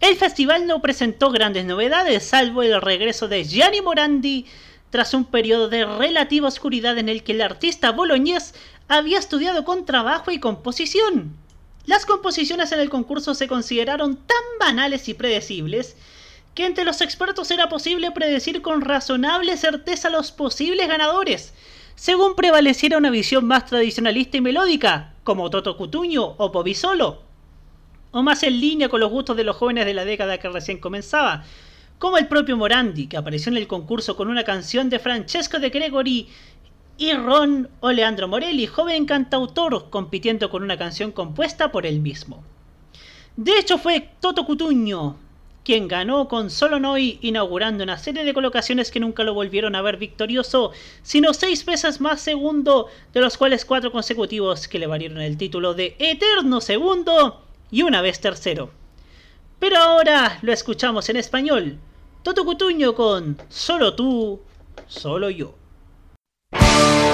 El festival no presentó grandes novedades, salvo el regreso de Gianni Morandi tras un periodo de relativa oscuridad en el que el artista boloñés había estudiado con trabajo y composición. Las composiciones en el concurso se consideraron tan banales y predecibles que entre los expertos era posible predecir con razonable certeza los posibles ganadores, según prevaleciera una visión más tradicionalista y melódica, como Toto Cutuño o Bobby Solo o más en línea con los gustos de los jóvenes de la década que recién comenzaba, como el propio Morandi, que apareció en el concurso con una canción de Francesco de Gregori, y Ron o Leandro Morelli, joven cantautor, compitiendo con una canción compuesta por él mismo. De hecho fue Toto Cutuño quien ganó con Solo Noi, inaugurando una serie de colocaciones que nunca lo volvieron a ver victorioso, sino seis veces más segundo, de los cuales cuatro consecutivos que le valieron el título de Eterno Segundo y una vez tercero. Pero ahora lo escuchamos en español. Toto Cutuño con Solo tú, solo yo. Así.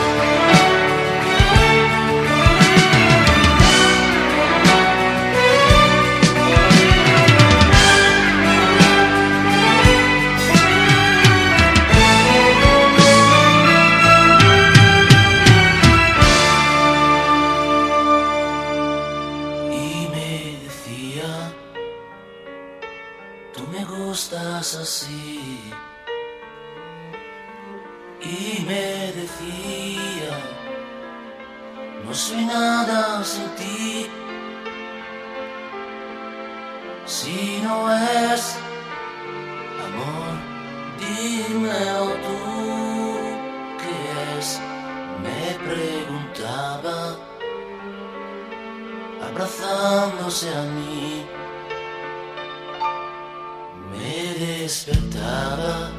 Despertaba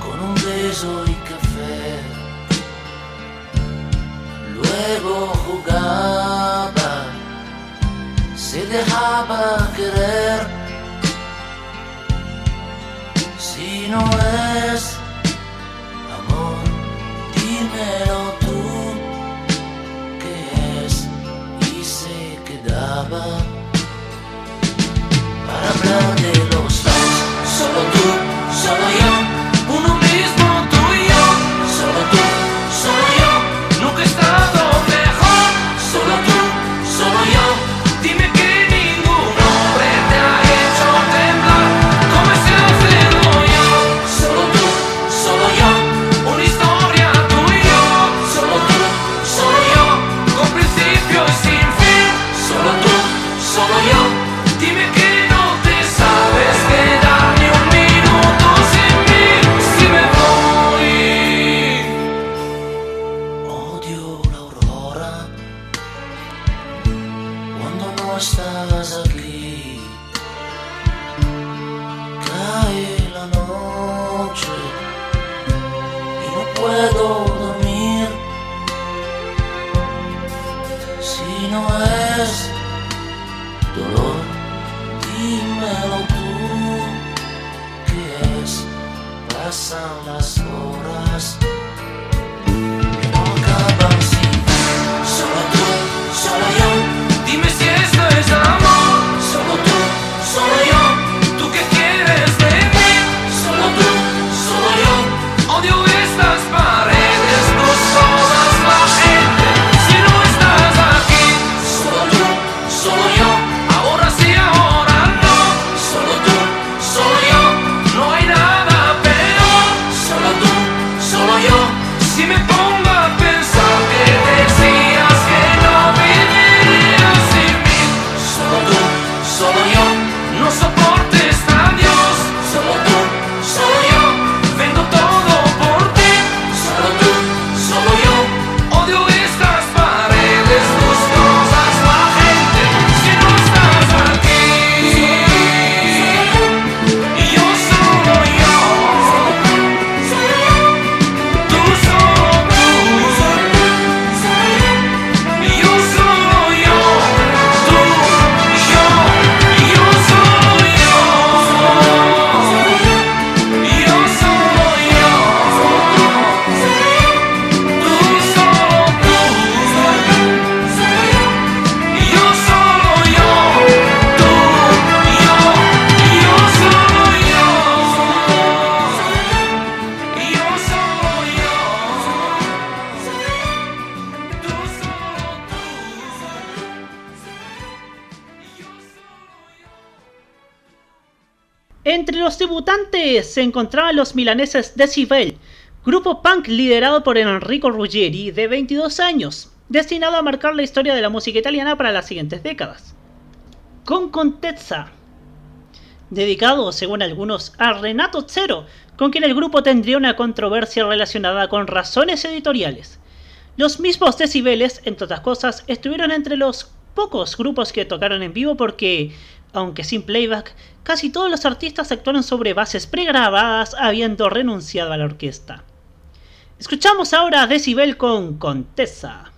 con un beso y café. Luego jugaba, se dejaba querer. Si no es amor, dímelo tú, ¿qué es? Y se quedaba hablar de los dos, solo tú, solo se encontraban los milaneses Decibel, grupo punk liderado por Enrico Ruggeri, de 22 años, destinado a marcar la historia de la música italiana para las siguientes décadas. Con Contezza, dedicado, según algunos, a Renato Zero, con quien el grupo tendría una controversia relacionada con razones editoriales. Los mismos Decibeles, entre otras cosas, estuvieron entre los pocos grupos que tocaron en vivo porque, aunque sin playback, casi todos los artistas actuaron sobre bases pregrabadas habiendo renunciado a la orquesta. Escuchamos ahora a Decibel con Contessa.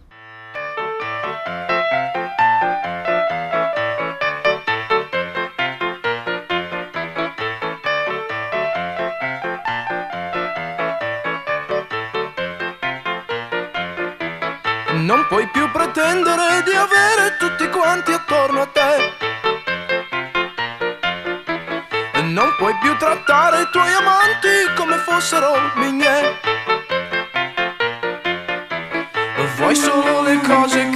Puoi più trattare i tuoi amanti come fossero miei. Vuoi solo le cose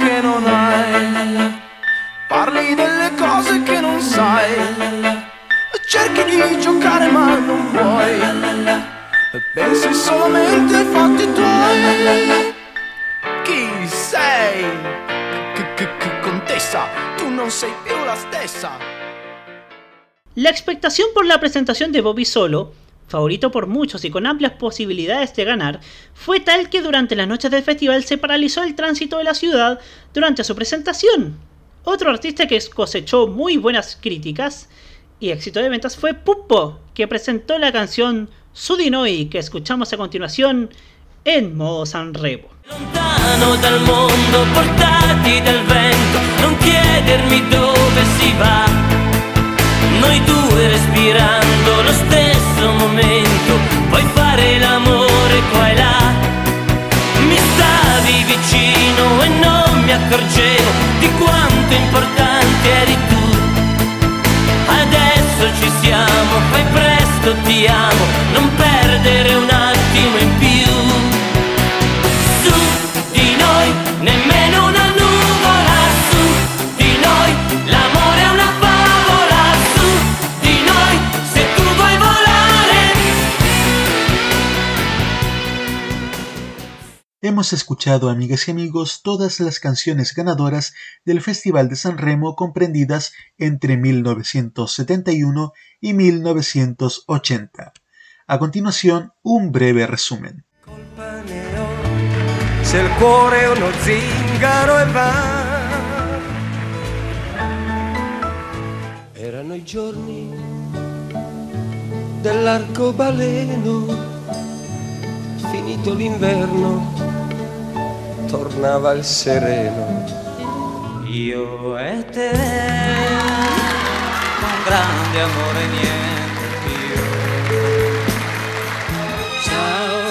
La expectación por la presentación de Bobby Solo, favorito por muchos y con amplias posibilidades de ganar, fue tal que durante las noches del festival se paralizó el tránsito de la ciudad durante su presentación. Otro artista que cosechó muy buenas críticas y éxito de ventas fue Puppo, que presentó la canción Sudinoi que escuchamos a continuación en modo Sanremo. lontano vento, si va. Noi due respirando lo stesso momento, puoi fare l'amore qua e là. Mi stavi vicino e non mi accorgevo di quanto importante eri tu. Adesso ci siamo, fai presto, ti amo, non perdere Hemos escuchado, amigas y amigos, todas las canciones ganadoras del Festival de San Remo comprendidas entre 1971 y 1980. A continuación, un breve resumen. E. Erano i giorni dell'arcobaleno, finito l'inverno, tornava il sereno. Io e te, con grande amore niente più. Ciao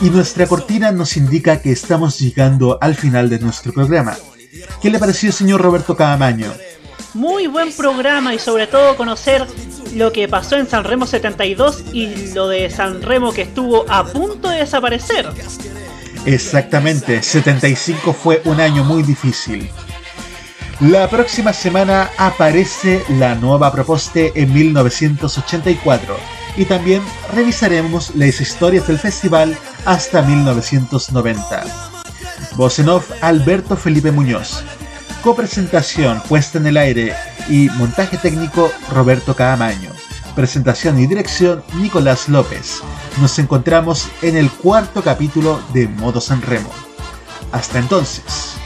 Y nuestra cortina nos indica que estamos llegando al final de nuestro programa. ¿Qué le pareció, señor Roberto Cadamaño? Muy buen programa y sobre todo conocer lo que pasó en San Remo 72 y lo de San Remo que estuvo a punto de desaparecer. Exactamente, 75 fue un año muy difícil. La próxima semana aparece la nueva propuesta en 1984 y también revisaremos las historias del festival hasta 1990. Voz en off Alberto Felipe Muñoz. Copresentación, puesta en el aire y montaje técnico Roberto Caamaño. Presentación y dirección Nicolás López. Nos encontramos en el cuarto capítulo de Modo San Remo. Hasta entonces.